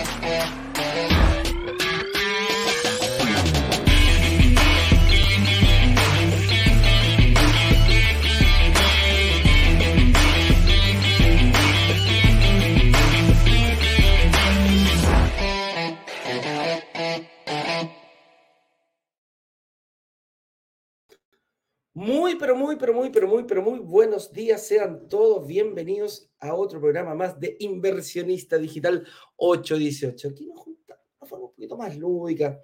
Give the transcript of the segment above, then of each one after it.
eh, eh. Muy, pero muy, pero muy, pero muy, pero muy buenos días. Sean todos bienvenidos a otro programa más de Inversionista Digital 818. Aquí nos juntamos de forma un poquito más lúdica,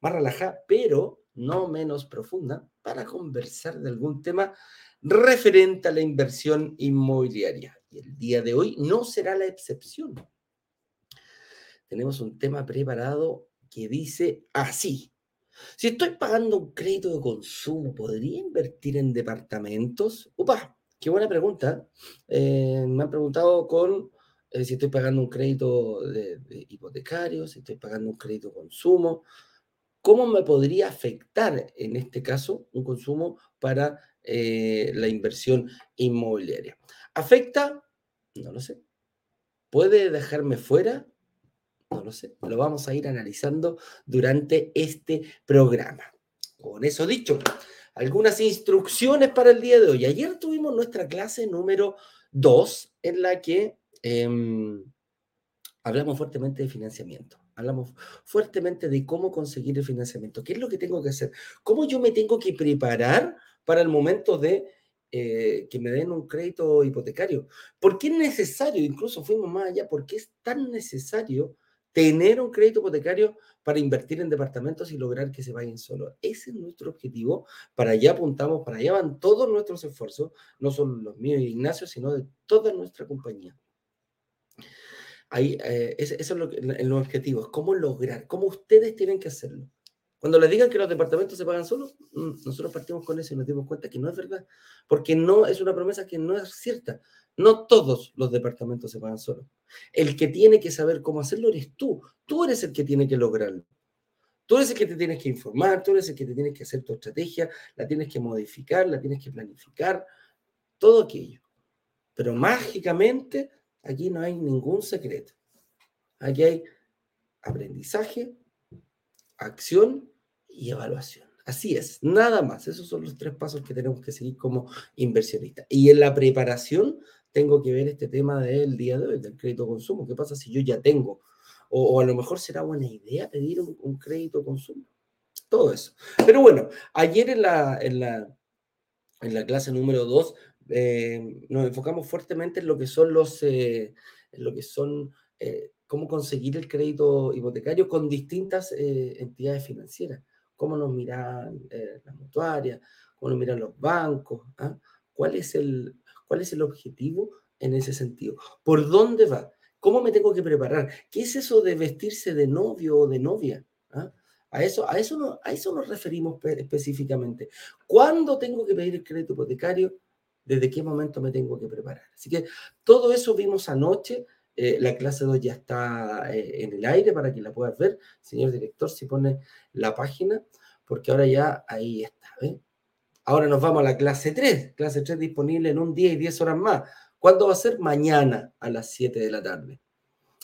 más relajada, pero no menos profunda, para conversar de algún tema referente a la inversión inmobiliaria. Y el día de hoy no será la excepción. Tenemos un tema preparado que dice así. Si estoy pagando un crédito de consumo, ¿podría invertir en departamentos? Upa, qué buena pregunta. Eh, me han preguntado con eh, si estoy pagando un crédito de, hipotecario, si estoy pagando un crédito de consumo. ¿Cómo me podría afectar en este caso un consumo para eh, la inversión inmobiliaria? ¿Afecta? No lo sé. ¿Puede dejarme fuera? Lo vamos a ir analizando durante este programa. Con eso dicho, algunas instrucciones para el día de hoy. Ayer tuvimos nuestra clase número 2 en la que em, hablamos fuertemente de financiamiento. Hablamos fuertemente de cómo conseguir el financiamiento. ¿Qué es lo que tengo que hacer? ¿Cómo yo me tengo que preparar para el momento de eh, que me den un crédito hipotecario? ¿Por qué es necesario? Incluso fuimos más allá. ¿Por qué es tan necesario tener un crédito hipotecario para invertir en departamentos y lograr que se vayan solos. Ese es nuestro objetivo. Para allá apuntamos, para allá van todos nuestros esfuerzos, no solo los míos y Ignacio, sino de toda nuestra compañía. Ahí, eh, eso es lo que, el objetivo, es cómo lograr, cómo ustedes tienen que hacerlo. Cuando les digan que los departamentos se pagan solos, mm, nosotros partimos con eso y nos dimos cuenta que no es verdad, porque no es una promesa que no es cierta. No todos los departamentos se pagan solos. El que tiene que saber cómo hacerlo eres tú. Tú eres el que tiene que lograrlo. Tú eres el que te tienes que informar, tú eres el que te tienes que hacer tu estrategia, la tienes que modificar, la tienes que planificar, todo aquello. Pero mágicamente aquí no hay ningún secreto. Aquí hay aprendizaje, acción y evaluación. Así es, nada más. Esos son los tres pasos que tenemos que seguir como inversionistas. Y en la preparación tengo que ver este tema del día de hoy, del crédito consumo. ¿Qué pasa si yo ya tengo? O, a lo mejor será buena idea pedir un, crédito consumo. Todo eso. Pero bueno, ayer en la, en la, en la clase número 2 eh, nos enfocamos fuertemente en lo que son los, eh, lo que son, eh, cómo conseguir el crédito hipotecario con distintas entidades financieras. Cómo nos miran las mutuarias, cómo nos miran los bancos, ¿ah? cuál es el, ¿Cuál es el objetivo en ese sentido? ¿Por dónde va? ¿Cómo me tengo que preparar? ¿Qué es eso de vestirse de novio o de novia? ¿Ah? A, eso, a, eso no, a eso nos referimos específicamente. ¿Cuándo tengo que pedir el crédito hipotecario? ¿Desde qué momento me tengo que preparar? Así que todo eso vimos anoche. Eh, la clase 2 ya está eh, en el aire para que la puedas ver. Señor director, si pone la página, porque ahora ya ahí está. ¿eh? Ahora nos vamos a la clase 3, clase 3 disponible en un día y 10 horas más. ¿Cuándo va a ser? Mañana a las 7 de la tarde.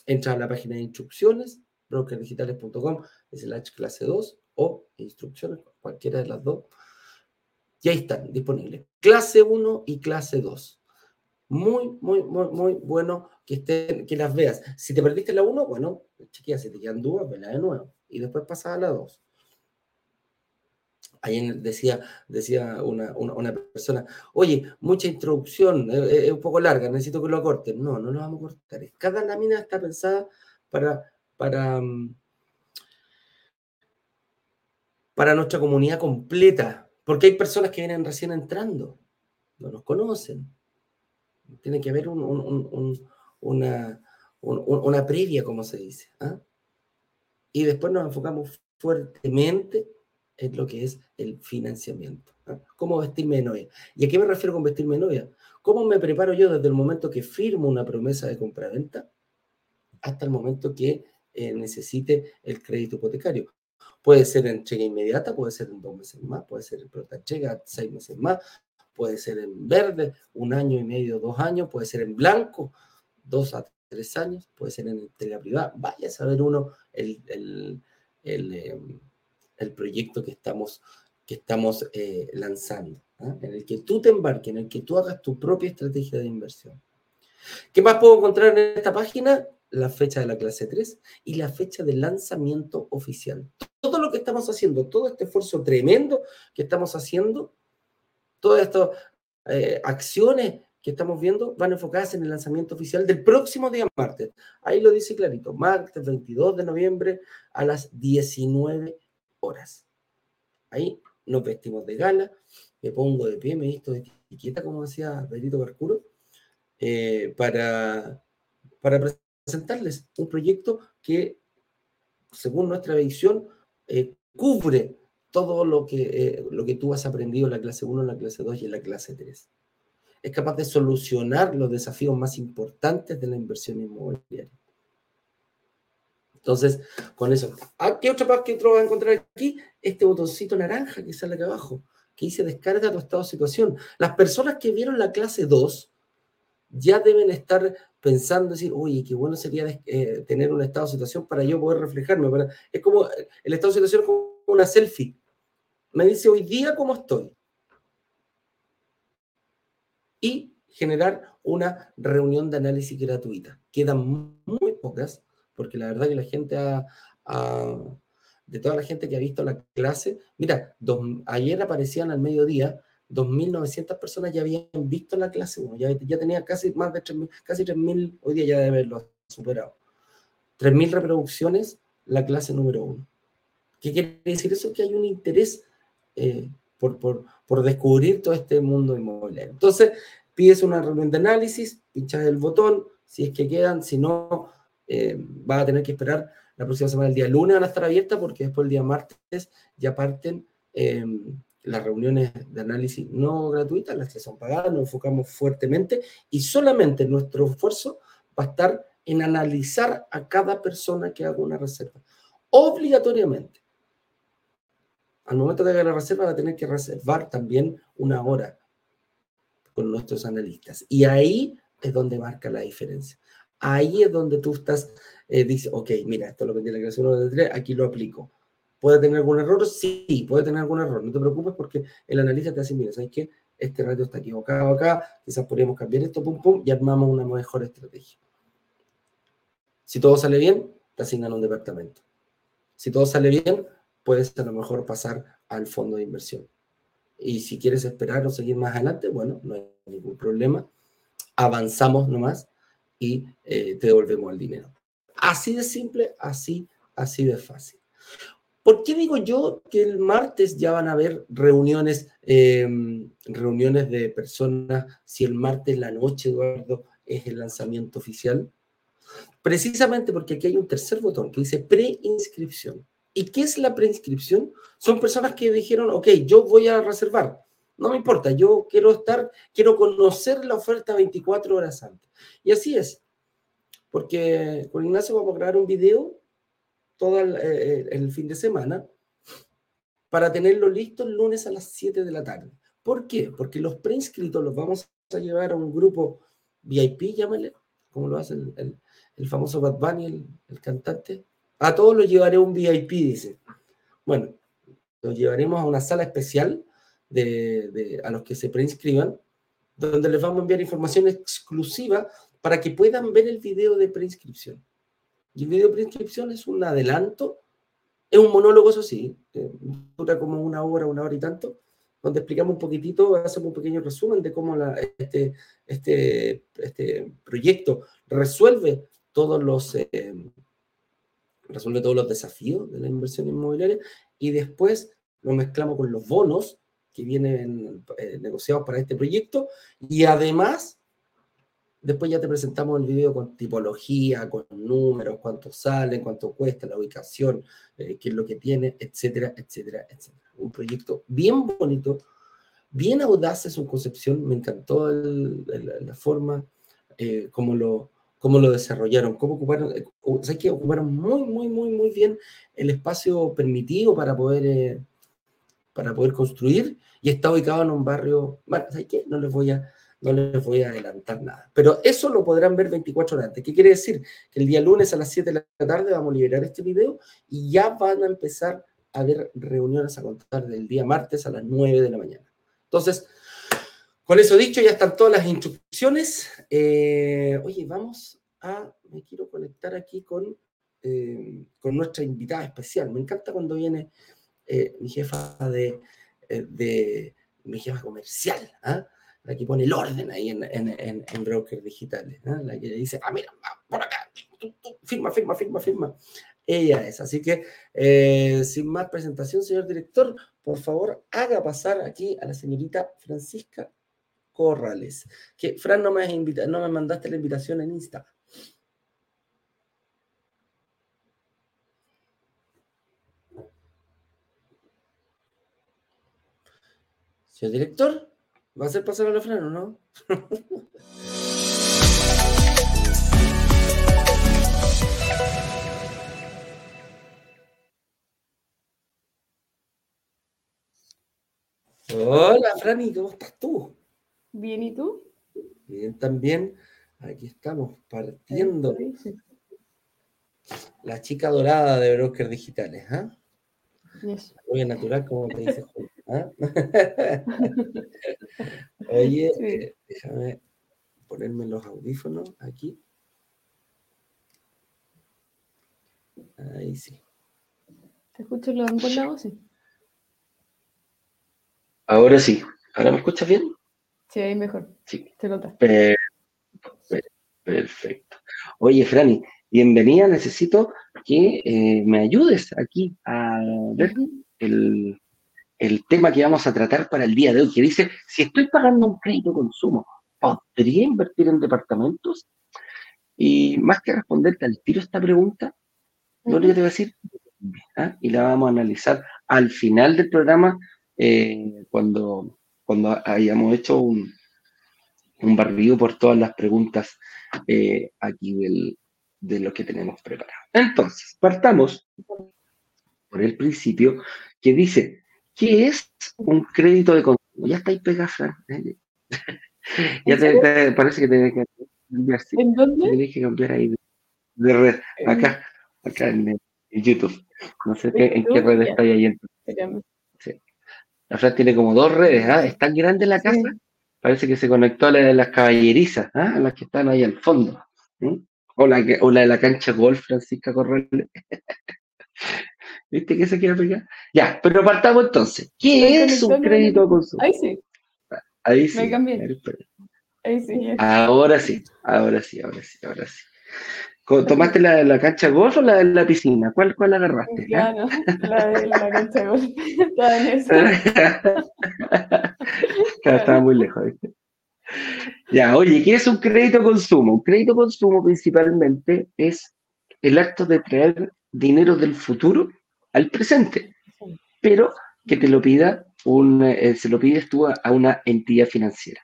Entra a la página de instrucciones, brokerdigitales.com, es la clase 2 o instrucciones, cualquiera de las dos. Y ahí están disponibles. Clase 1 y clase 2. Muy, muy, muy, muy bueno que, las veas. Si te perdiste la 1, bueno, chequea, si te quedan dudas, vela de nuevo. Y después pasa a la 2. Ahí decía, decía una, persona, oye, mucha introducción, es, un poco larga, necesito que lo corten. No, no lo vamos a cortar. Cada lámina está pensada para, para, mm, para nuestra comunidad completa, porque hay personas que vienen recién entrando, no nos conocen. Tiene que haber una, una previa, como se dice. ¿ah? Y después nos enfocamos fuertemente es lo que es el financiamiento. ¿Cómo vestirme de novia? ¿Y a qué me refiero con vestirme de novia? ¿Cómo me preparo yo desde el momento que firmo una promesa de compra-venta hasta el momento que eh, necesite el crédito hipotecario? Puede ser en entrega inmediata, puede ser en dos meses más, puede ser en pronta entrega, seis meses más, puede ser en verde, un año y medio, dos años, puede ser en blanco, dos a tres años, puede ser en entrega privada. Vaya a saber uno el, em, el, proyecto que estamos, que estamos eh, lanzando, ¿ah? en el que tú te embarques, en el que tú hagas tu propia estrategia de inversión. ¿Qué más puedo encontrar en esta página? La fecha de la clase 3 y la fecha de lanzamiento oficial. Todo lo que estamos haciendo, todo este esfuerzo tremendo que estamos haciendo, todas estas eh, acciones que estamos viendo van enfocadas en el lanzamiento oficial del próximo día martes. Ahí lo dice clarito, martes 22 de noviembre a las 19 horas. Ahí nos vestimos de gala, me pongo de pie, me visto de etiqueta, como decía Pedrito Barcuro, eh, para, para presentarles un proyecto que, según nuestra visión, eh, cubre todo lo que, eh, lo que tú has aprendido en la clase 1, en la clase 2 y en la clase 3. Es capaz de solucionar los desafíos más importantes de la inversión inmobiliaria. Entonces, con eso. ¿A ¿Qué otra parte que otro va a encontrar aquí? Este botoncito naranja que sale acá abajo, que dice descarga tu estado de situación. Las personas que vieron la clase 2 ya deben estar pensando, decir, oye, qué bueno sería eh, tener un estado de situación para yo poder reflejarme. es como, el estado de situación es como una selfie. Me dice hoy día cómo estoy. Y generar una reunión de análisis gratuita. Quedan muy pocas, porque la verdad que la gente de toda la gente que ha visto la clase, mira, ayer aparecían al mediodía 2.900 personas ya habían visto la clase 1, ya, ya tenía casi más de 3.000, casi 3.000, hoy día ya debe haberlo superado. 3.000 reproducciones la clase número 1. ¿Qué quiere decir eso? Que hay un interés eh, por, por, por, descubrir todo este mundo inmobiliario. Entonces, pides una reunión de análisis, pinchas el botón, si es que quedan, si no, eh, vas a tener que esperar la próxima semana, el día lunes van a estar abiertas porque después el día martes ya parten eh, las reuniones de análisis no gratuitas, las que son pagadas, nos enfocamos fuertemente y solamente nuestro esfuerzo va a estar en analizar a cada persona que haga una reserva. Obligatoriamente. Al momento de hacer la reserva va a tener que reservar también una hora con nuestros analistas. Y ahí es donde marca la diferencia. Ahí es donde tú estás, eh, dices, ok, mira, esto lo vendí en la creación de 3, aquí lo aplico ¿Puede tener algún error? Sí, puede tener algún error. No te preocupes porque el analista te hace, mira, ¿sabes qué? Este radio está equivocado acá, quizás podríamos cambiar esto, pum, pum, y armamos una mejor estrategia. Si todo sale bien, te asignan un departamento. Si todo sale bien, puedes a lo mejor pasar al fondo de inversión. Y si quieres esperar o seguir más adelante, bueno, no hay ningún problema. Avanzamos nomás y eh, te devolvemos el dinero. Así de simple, así, así de fácil. ¿Por qué digo yo que el martes ya van a haber reuniones, em, reuniones de personas, si el martes la noche, Eduardo, es el lanzamiento oficial? Precisamente porque aquí hay un tercer botón que dice preinscripción. ¿Y qué es la preinscripción? Son personas que dijeron, ok, yo voy a reservar. No me importa, yo quiero estar, quiero conocer la oferta 24 horas antes. Y así es. Porque con Ignacio vamos a grabar un video todo eh, eh, el, fin de semana para tenerlo listo el lunes a las 7 de la tarde. ¿Por qué? Porque los preinscritos los vamos a llevar a un grupo VIP, llámale, como lo hace el, el, famoso Bad Bunny, el, cantante. A todos los llevaré un VIP, dice. Bueno, los llevaremos a una sala especial de, de, a los que se preinscriban, donde les vamos a enviar información exclusiva para que puedan ver el video de preinscripción. Y el video prescripción es un adelanto, es un monólogo, eso sí, eh, dura como una hora, una hora y tanto, donde explicamos un poquitito, hacemos un pequeño resumen de cómo este, este, este proyecto resuelve todos los eh, resuelve todos los desafíos de la inversión inmobiliaria y después lo mezclamos con los bonos que vienen eh, negociados para este proyecto y además Después ya te presentamos el video con tipología, con números, cuánto sale, cuánto cuesta, la ubicación, eh, qué es lo que tiene, etcétera, etcétera, etcétera. Un proyecto bien bonito, bien audaz en su concepción. Me encantó la forma eh, como, lo, como lo desarrollaron, cómo ocuparon, eh, que ocuparon muy, muy, muy, muy bien el espacio permitido para poder, para poder construir y está ubicado en un barrio, bueno, ¿sabes qué? No les voy a no les voy a adelantar nada. Pero eso lo podrán ver 24 horas antes. ¿Qué quiere decir? Que el día lunes a las 7 de la tarde vamos a liberar este video y ya van a empezar a haber reuniones a contar del día martes a las 9 de la mañana. Entonces, con eso dicho, ya están todas las instrucciones. Eh, oye, vamos a, me quiero conectar aquí con, eh, con nuestra invitada especial. Me encanta cuando viene eh, mi jefa de, de, mi jefa comercial. ¿ah? la que pone el orden ahí en, en, en, brokers digitales, la que le dice, ah, mira, por acá, firma, firma, firma, firma. Ella es. Así que, sin más presentación, señor director, por favor, haga pasar aquí a la señorita Francisca Corrales. Que, Fran, no me, has no me mandaste la invitación en Insta. Señor director. ¿Va a ser pasar a la freno, no? Hola, Franny, ¿cómo estás tú? Bien, ¿y tú? Bien, también. Aquí estamos partiendo. La chica dorada de Broker Digitales, ¿ah? Muy natural, como te dice Julio. ¿ah? Oye, eh, déjame ponerme los audífonos aquí. Ahí sí. ¿Te escucho los lados? Sí. Ahora sí. ¿Ahora me escuchas bien? Sí, ahí mejor. Sí. Te nota. Perfecto. Oye, Franny, bienvenida. Necesito que eh, me ayudes aquí a ver el, el tema que vamos a tratar para el día de hoy, que dice, si estoy pagando un crédito consumo, ¿podría invertir en departamentos? Y más que responderte al tiro esta pregunta, yo le voy a decir, ¿ah? y la vamos a analizar al final del programa, eh, cuando, cuando hayamos hecho un, un barrido por todas las preguntas eh, aquí del, de lo que tenemos preparado. Entonces, partamos por el principio que dice, ¿Qué es un crédito de consumo? Ya está ahí pegado, Fran. ya te, parece que tenés que cambiar. ¿En dónde? Tienes que cambiar ahí de, red. Acá, acá en, YouTube. No sé en qué red está ahí. Sí. La Fran tiene como dos redes. ¿ah? Es tan grande la casa. Parece que se conectó a la de las caballerizas, ¿ah? a las que están ahí al fondo. O, la o la de la cancha golf, Francisca Corral. ¿Viste que se quiere pegar? Ya, pero partamos entonces. ¿Qué es un crédito de consumo? Ahí sí. Ahí sí. Me cambié. Ahí sí. Ahora sí, ahora sí, ahora sí, ahora sí. ¿Tomaste la, la cancha de golf o la de la piscina? ¿Cuál, cuál agarraste? Claro, la de la cancha de golf. Estaba en eso. Estaba muy lejos, ¿viste? Ya, oye, ¿qué es un crédito de consumo? Un crédito de consumo principalmente es el acto de traer dinero del futuro al presente, pero que te lo pida un, eh, se lo pides tú a, una entidad financiera.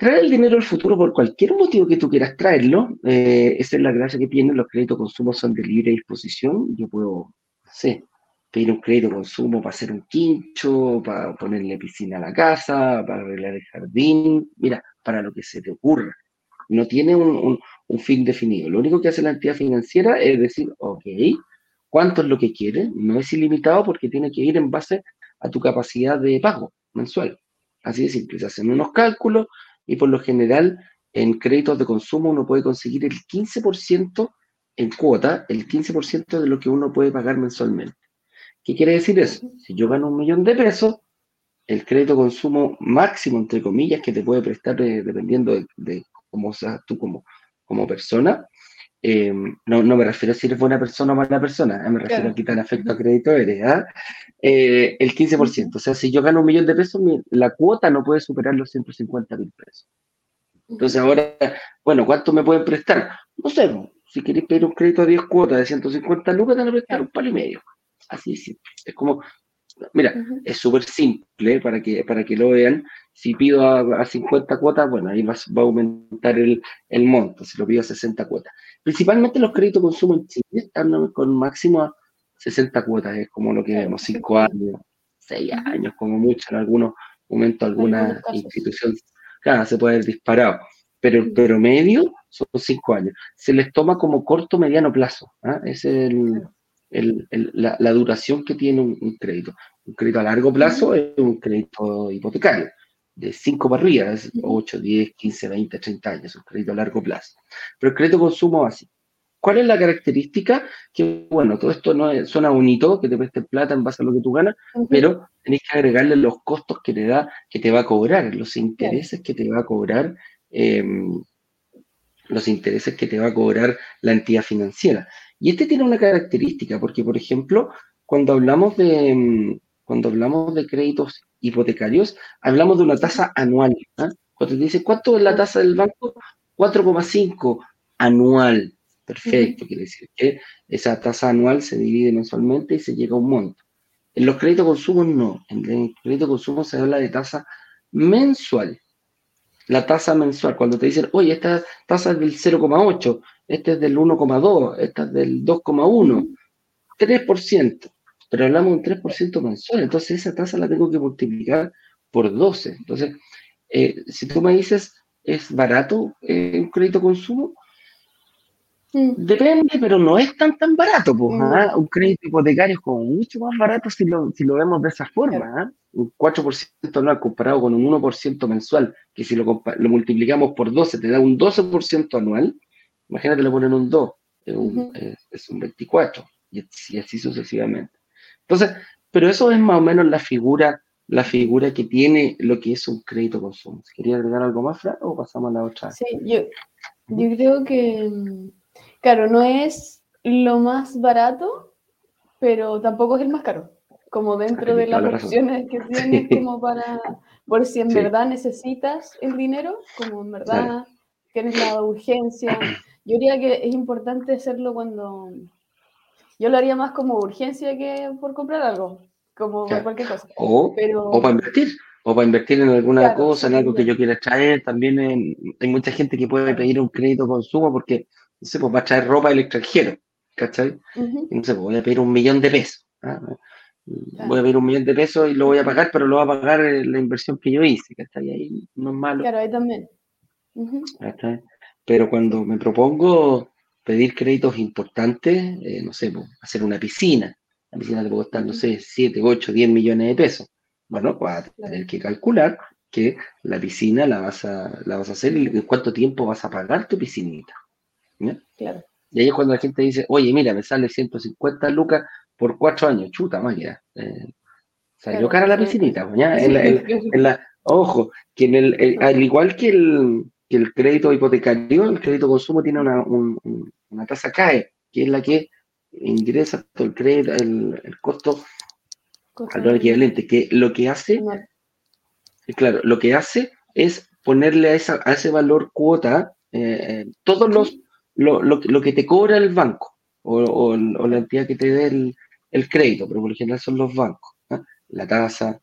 Traer el dinero al futuro por cualquier motivo que tú quieras traerlo, eh, esa es la gracia que tienen, los créditos consumo son de libre disposición, yo puedo, no sé, pedir un crédito consumo para hacer un quincho, para ponerle piscina a la casa, para arreglar el jardín, mira, para lo que se te ocurra. No tiene un, fin definido. Lo único que hace la entidad financiera es decir, ok, cuánto es lo que quiere, no es ilimitado porque tiene que ir en base a tu capacidad de pago mensual. Así de simple, se hacen unos cálculos y por lo general en créditos de consumo uno puede conseguir el 15% en cuota, el 15% de lo que uno puede pagar mensualmente. ¿Qué quiere decir eso? Si yo gano un millón de pesos, el crédito consumo máximo, entre comillas, que te puede prestar dependiendo de, de, cómo seas tú como, como persona, eh, no, no, me refiero a si eres buena persona o mala persona, eh, me refiero a qué tan afecto a crédito eres, ¿ah? eh, el 15%. O sea, si yo gano un millón de pesos, la cuota no puede superar los 150 mil pesos. Entonces ahora, bueno, ¿cuánto me pueden prestar? No sé, si queréis pedir un crédito de 10 cuotas de 150 lucas, te van a prestar un palo y medio. Así es Es como, mira, es súper simple para que, para que lo vean. Si pido a, 50 cuotas, bueno, ahí va, va a aumentar el, el, monto, si lo pido a 60 cuotas. Principalmente los créditos de consumo en Chile están con máximo a 60 cuotas, es como lo que vemos, 5 años, 6 años, como mucho, en algunos momentos alguna institución claro, se puede haber disparado, pero el promedio son cinco años. Se les toma como corto, mediano plazo. ¿ah? Es el, la, duración que tiene un, crédito. Un crédito a largo plazo es un crédito hipotecario, de 5 para arriba, 8, 10, 15, 20, 30 años, un crédito a largo plazo. Pero el crédito consumo así. ¿Cuál es la característica? Que, bueno, todo esto no es, suena bonito, que te presten plata en base a lo que tú ganas, pero tenés que agregarle los costos que te da, que te va a cobrar, los intereses que te va a cobrar, em, los intereses que te va a cobrar la entidad financiera. Y este tiene una característica, porque, por ejemplo, cuando hablamos de, em, cuando hablamos de créditos hipotecarios, hablamos de una tasa anual. ¿ah? Cuando te dice, ¿cuánto es la tasa del banco? 4,5 anual. Perfecto, quiere decir que esa tasa anual se divide mensualmente y se llega a un monto. En los créditos de consumo no. En el crédito de consumo se habla de tasa mensual. La tasa mensual, cuando te dicen, oye, esta tasa es del 0,8, esta es del 1,2, esta es del 2,1, 3%. Pero hablamos de un 3% mensual, entonces esa tasa la tengo que multiplicar por 12. Entonces, eh, si tú me dices, ¿es barato eh, un crédito consumo? Mm. Depende, pero no es tan tan barato. Pues, mm. ¿ah? Un crédito hipotecario es como mucho más barato si lo, si lo vemos de esa forma. ¿ah? Un 4% anual comparado con un 1% mensual, que si lo, lo, multiplicamos por 12 te da un 12% anual. Imagínate, le ponen un 2, es un, es, un 24, y así sucesivamente. Entonces, pero eso es más o menos la figura, la figura que tiene lo que es un crédito consumo. ¿Quería agregar algo más, Fran, o pasamos a la otra? Sí, yo, yo creo que Claro, no es lo más barato, pero tampoco es el más caro. Como dentro de las opciones que tienes, como para, por si en verdad necesitas el dinero, como en verdad tienes la urgencia. Yo diría que es importante hacerlo cuando. Yo lo haría más como urgencia que por comprar algo, como cualquier cosa. O, o para invertir o para invertir en alguna cosa, en algo que yo quiera traer. También hay mucha gente que puede pedir un crédito consumo porque no sé, pues va a traer ropa del extranjero, ¿cachai? no sé, pues voy a pedir un millón de pesos. ¿ah? Voy a pedir un millón de pesos y lo voy a pagar, pero lo va a pagar eh, la inversión que yo hice, ¿cachai? Ahí no es malo. Claro, ahí también. Pero cuando me propongo pedir créditos importantes, eh, no sé, pues, hacer una piscina, la piscina te puede costar, no sé, 7, 8, 10 millones de pesos. Bueno, vas a tener que calcular que la piscina la vas a, la vas a hacer y en cuánto tiempo vas a pagar tu piscinita. Claro. Y ahí es cuando la gente dice, oye, mira, me sale 150 lucas por cuatro años, chuta máquina. Eh, salió cara la piscinita, pues, ¿ya? En la, ojo, que en el, al igual que el, que el crédito hipotecario, el crédito consumo tiene una, una tasa CAE, que es la que ingresa todo el crédito, el, el costo al equivalente, que lo que hace, claro, lo que hace es ponerle a, esa, a ese valor cuota eh, eh todos los lo, lo, lo que te cobra el banco o, o, la entidad que te dé el, el, crédito, pero por lo general son los bancos. La tasa,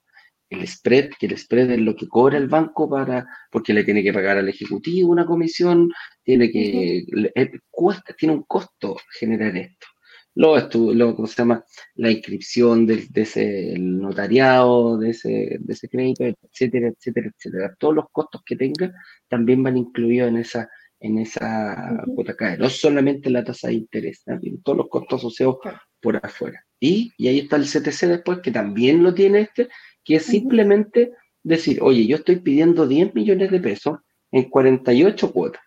el spread, que el spread es lo que cobra el banco para, porque le tiene que pagar al ejecutivo una comisión, tiene que, cuesta, tiene un costo generar esto. Luego, luego ¿cómo se llama? La inscripción de, de ese el notariado, de ese, de ese crédito, etcétera, etcétera, etcétera. Todos los costos que tenga también van incluidos en esa, en esa cuota CAE, no solamente la tasa de interés, todos los costos asociados por afuera. Y, y, ahí está el CTC después, que también lo tiene este, que es simplemente decir, oye, yo estoy pidiendo 10 millones de pesos en 48 cuotas.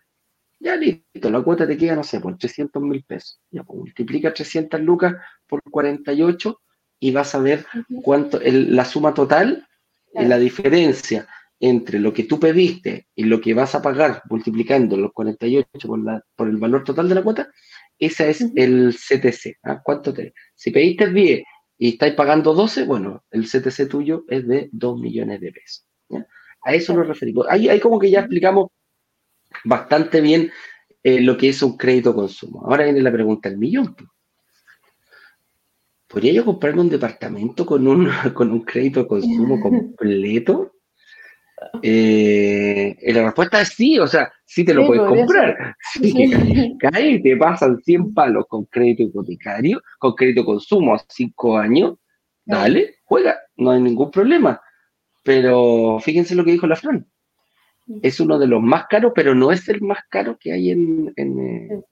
Ya listo, la cuota te queda, no sé, por 300 mil pesos. Ya, pues, multiplica 300 lucas por 48 y vas a ver cuánto, la suma total, y la diferencia entre lo que tú pediste y lo que vas a pagar multiplicando los 48 por, la, por el valor total de la cuota, ese es el CTC. ¿ah? ¿Cuánto te? Si pediste 10 y estáis pagando 12, bueno, el CTC tuyo es de 2 millones de pesos. A eso nos referimos. Ahí, ahí, como que ya explicamos bastante bien eh, lo que es un crédito consumo. Ahora viene la pregunta del millón. ¿Podría yo comprarme un departamento con un, con un crédito de consumo completo? Eh, la respuesta es sí, o sea, sí te lo puedes comprar. Sí, cae y te pasan 100 palos con crédito hipotecario, con crédito consumo a 5 años, dale, juega, no hay ningún problema. Pero fíjense lo que dijo la Fran. es uno de los más caros, pero no es el más caro que hay en, en,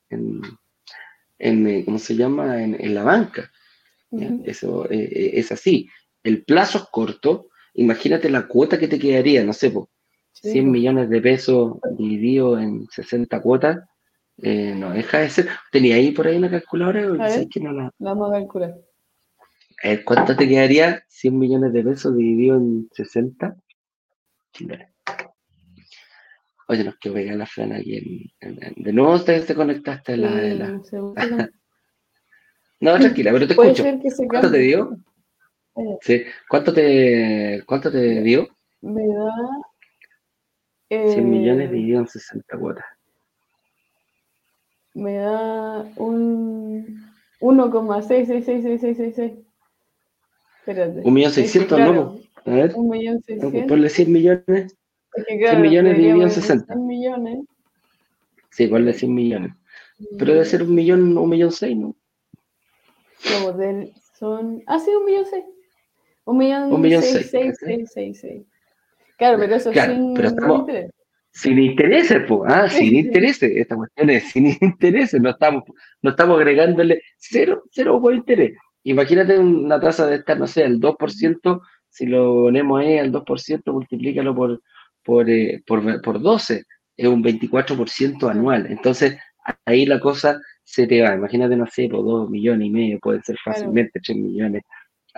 en, ¿cómo se llama? En, la banca. Eso eh, eh, es así. El plazo es corto. Imagínate la cuota que te quedaría, no sé, 100 millones de pesos dividido en 60 cuotas. Eh, no deja de ser. ¿Tenía ahí por ahí una calculadora? que no la... Vamos a calcular. ¿Cuánto te quedaría 100 millones de pesos dividido en 60? Oye, nos que pegar la frana aquí. de nuevo ustedes te conectaste a la... la... no, tranquila, pero te escucho. ¿Cuánto te dio? Eh. Sí. ¿Cuánto te, cuánto te dio? Me da... 100 millones eh, dividido en 60 cuotas. Me da un 1,6666666. Espérate. Un millón seiscientos, ¿no? A ver. Un millón seiscientos. Ponle 100 millones. Es que claro, 100 millones dividido en 60. 100 millones. Sí, ponle 100 millones. Pero debe ser un millón, un millón seis, ¿no? No, del, son. Ah, sí, un millón seis. Un millón, un millón seis, seis, seis, seis, seis, Claro, pero eso claro, sin, pero estamos, interés. Sin intereses, pues, ah, sin intereses. Esta cuestión es sin intereses. No estamos, no estamos agregándole cero, cero por interés. Imagínate una tasa de estar, no sé, el 2%, si lo ponemos ahí al 2%, multiplícalo por, por, eh, por, por 12, es un 24% anual. Entonces, ahí la cosa se te va. Imagínate, no sé, por 2 millones y medio, pueden ser fácilmente 3 millones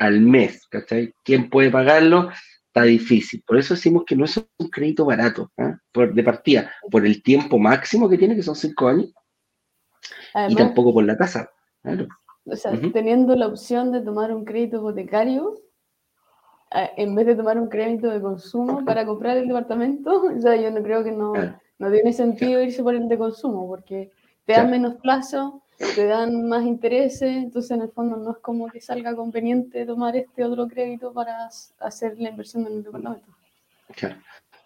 al mes, ¿cachai? ¿Quién puede pagarlo? Está difícil. Por eso decimos que no es un crédito barato, ¿ah? por, de partida, por el tiempo máximo que tiene, que son 5 años, y tampoco por la tasa. Claro. O sea, teniendo la opción de tomar un crédito hipotecario, en vez de tomar un crédito de consumo para comprar el departamento, o sea, yo no creo que no, no tiene sentido irse por el de consumo, porque te dan menos plazo, te dan más intereses, entonces en el fondo no es como que salga conveniente tomar este otro crédito para hacer la inversión en el departamento.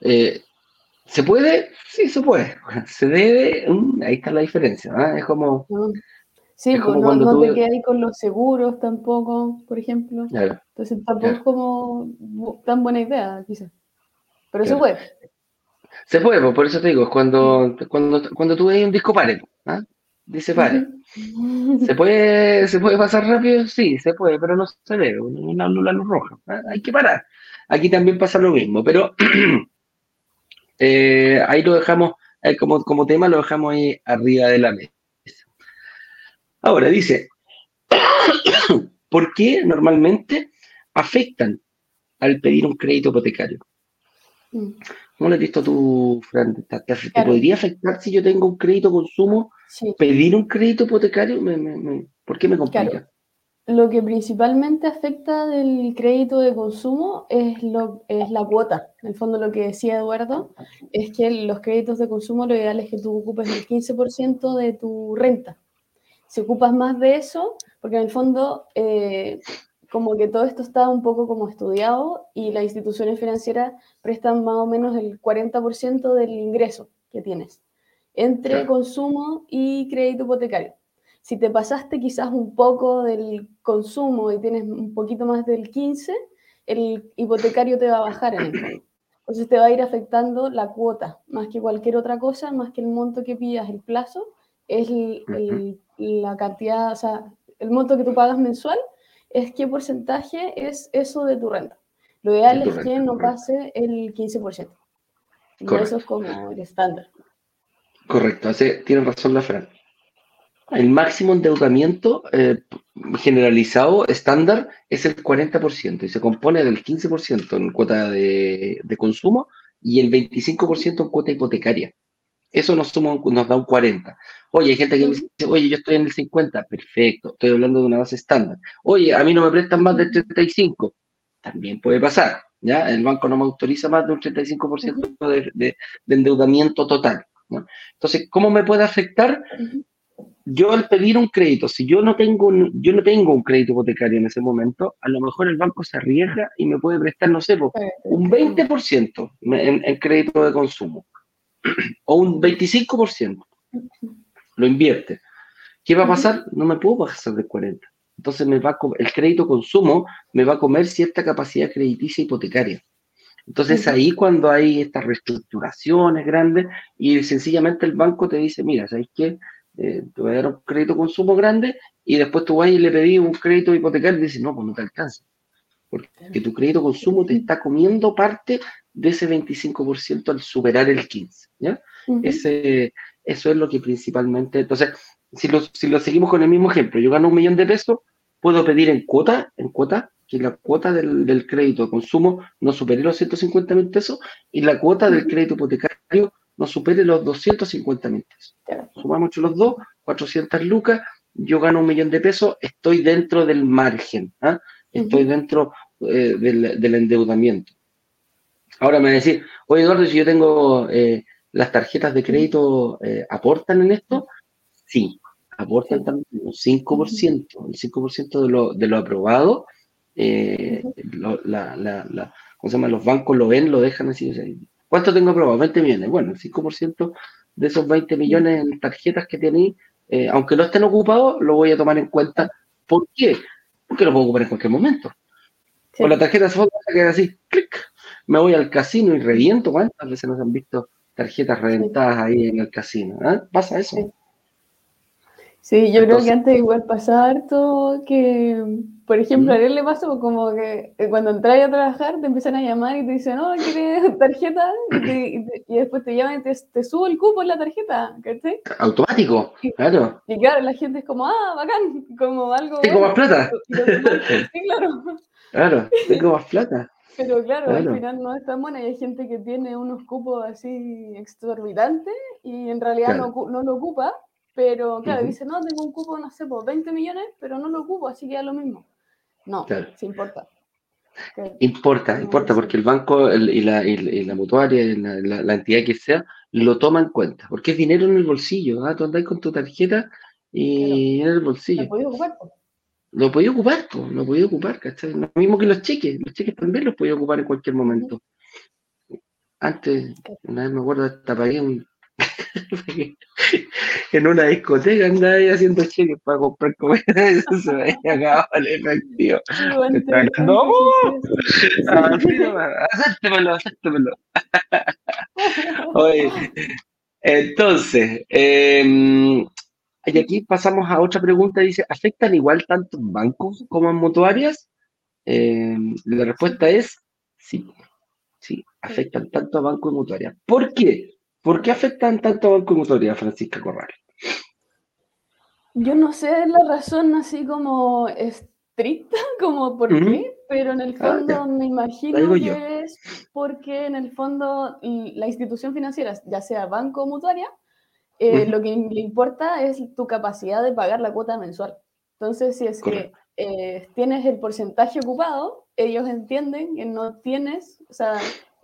Eh, ¿Se puede? Sí, se puede. Se debe, ahí está la diferencia. ¿ah? Es como... Sí, pues no, no te quedas ahí con los seguros tampoco, por ejemplo. Entonces tampoco es como tan buena idea, quizás. Pero se puede. Se puede, pues, por eso te digo, cuando, cuando, cuando tú ves un disco pare, ¿ah? Dice pare. ¿Se puede, ¿Se puede pasar rápido? Sí, se puede, pero no se ve, una luz roja. ¿ah? Hay que parar. Aquí también pasa lo mismo, pero eh, ahí lo dejamos, eh, como, como tema lo dejamos ahí arriba de la mesa. Ahora dice, ¿por qué normalmente afectan al pedir un crédito hipotecario? Mm. ¿Cómo lo has visto tú, Fran? ¿Te, podría afectar si yo tengo un crédito consumo? ¿Pedir un crédito hipotecario? ¿Por qué me complica? Lo que principalmente afecta del crédito de consumo es, lo, es la cuota. En el fondo, lo que decía Eduardo es que los créditos de consumo lo ideal es que tú ocupes el 15% de tu renta si ocupas más de eso, porque en el fondo eh, como que todo esto está un poco como estudiado y las instituciones financieras prestan más o menos el 40% del ingreso que tienes entre consumo y crédito hipotecario. Si te pasaste quizás un poco del consumo y tienes un poquito más del 15, el hipotecario te va a bajar en el fondo. Entonces te va a ir afectando la cuota, más que cualquier otra cosa, más que el monto que pidas, el plazo, es el, la cantidad, o sea, el monto que tú pagas mensual, es qué porcentaje es eso de tu renta. Lo ideal es que no pase el 15%. Y eso es como el estándar. Correcto, Hace, tiene razón la Fran. El máximo endeudamiento eh, generalizado, estándar, es el 40% y se compone del 15% en cuota de, de, consumo y el 25% en cuota hipotecaria. Eso nos, nos da un 40. Oye, hay gente que me dice, oye, yo estoy en el 50. Perfecto, estoy hablando de una base estándar. Oye, a mí no me prestan más del 35. También puede pasar. ¿ya? El banco no me autoriza más de un 35% de, de, de, endeudamiento total. Entonces, ¿cómo me puede afectar? Yo al pedir un crédito, si yo no tengo un, yo no tengo un crédito hipotecario en ese momento, a lo mejor el banco se arriesga y me puede prestar, no sé, un 20% en, en crédito de consumo o un 25%, lo invierte. ¿Qué va a pasar? No me puedo pasar de 40. Entonces me va el crédito consumo me va a comer cierta capacidad crediticia hipotecaria. Entonces ahí cuando hay estas reestructuraciones grandes y sencillamente el banco te dice, mira, ¿sabes qué? Eh, te voy a dar un crédito consumo grande y después tú vas y le pedís un crédito hipotecario y dices, no, pues no te alcanza. Porque tu crédito consumo te está comiendo parte de ese 25% al superar el 15%. ¿ya? ese, eso es lo que principalmente... Entonces, si lo, si lo seguimos con el mismo ejemplo, yo gano un millón de pesos, puedo pedir en cuota, en cuota, que la cuota del, crédito de consumo no supere los 150 mil pesos y la cuota del crédito hipotecario no supere los 250 mil pesos. Sumamos los dos, 400 lucas, yo gano un millón de pesos, estoy dentro del margen, ¿ah? estoy dentro eh, del, endeudamiento. Ahora me va a decir, oye Eduardo, si yo tengo eh, las tarjetas de crédito, eh, ¿aportan en esto? Sí, aportan también un 5%, el 5% de lo, de lo aprobado, la, ¿cómo se llama? Los bancos lo ven, lo dejan así. ¿Cuánto tengo aprobado? 20 millones. Bueno, el 5% de esos 20 millones en tarjetas que tenéis, aunque no estén ocupados, lo voy a tomar en cuenta. ¿Por qué? Porque lo puedo ocupar en cualquier momento. Con la tarjeta se queda así, clic, me voy al casino y reviento. ¿Cuántas veces nos han visto tarjetas reventadas ahí en el casino? ¿eh? Pasa eso. Sí, yo creo que antes igual pasaba harto que, por ejemplo, a él le pasó como que eh, cuando entras a trabajar te empiezan a llamar y te dicen, no, ¿quieres tarjeta? Y, después te llaman y te, te, subo el cupo en la tarjeta, ¿cachai? Automático, claro. Y claro, la gente es como, ah, bacán, como algo... Tengo más plata. sí, claro. Claro, tengo más plata. Pero claro, al final no es tan buena y hay gente que tiene unos cupos así exorbitantes y en realidad no, no lo ocupa pero claro, dice, no, tengo un cupo, no sé, por 20 millones, pero no lo ocupo, así que es lo mismo. No, sí importa. importa, importa, porque el banco y, la, y, la, mutuaria, la, la, entidad que sea, lo toma en cuenta, porque es dinero en el bolsillo. ¿ah? Tú andás con tu tarjeta y en el bolsillo. Lo podía ocupar. Lo podía ocupar, lo podía ocupar, ¿cachai? Lo mismo que los cheques, los cheques también los podía ocupar en cualquier momento. Antes, una vez me acuerdo, hasta pagué un en una discoteca andaba ahí haciendo cheques para comprar comida eso se me había acabado el efectivo. ¡No! Acéptemelo, acéptemelo. Oye, entonces, eh, y aquí pasamos a otra pregunta, dice, ¿afectan igual tanto bancos como en mutuarias? Eh, la respuesta es sí, sí, afectan tanto a bancos y mutuarias. ¿Por qué? ¿Por qué afectan tanto a Banco Francisca Corral? Yo no sé la razón así como estricta, como por qué, pero en el ah, fondo me imagino que es porque en el fondo la institución financiera, ya sea banco o mutuaria, eh, lo que le importa es tu capacidad de pagar la cuota mensual. Entonces, si es que eh, tienes el porcentaje ocupado, ellos entienden que no tienes, o sea,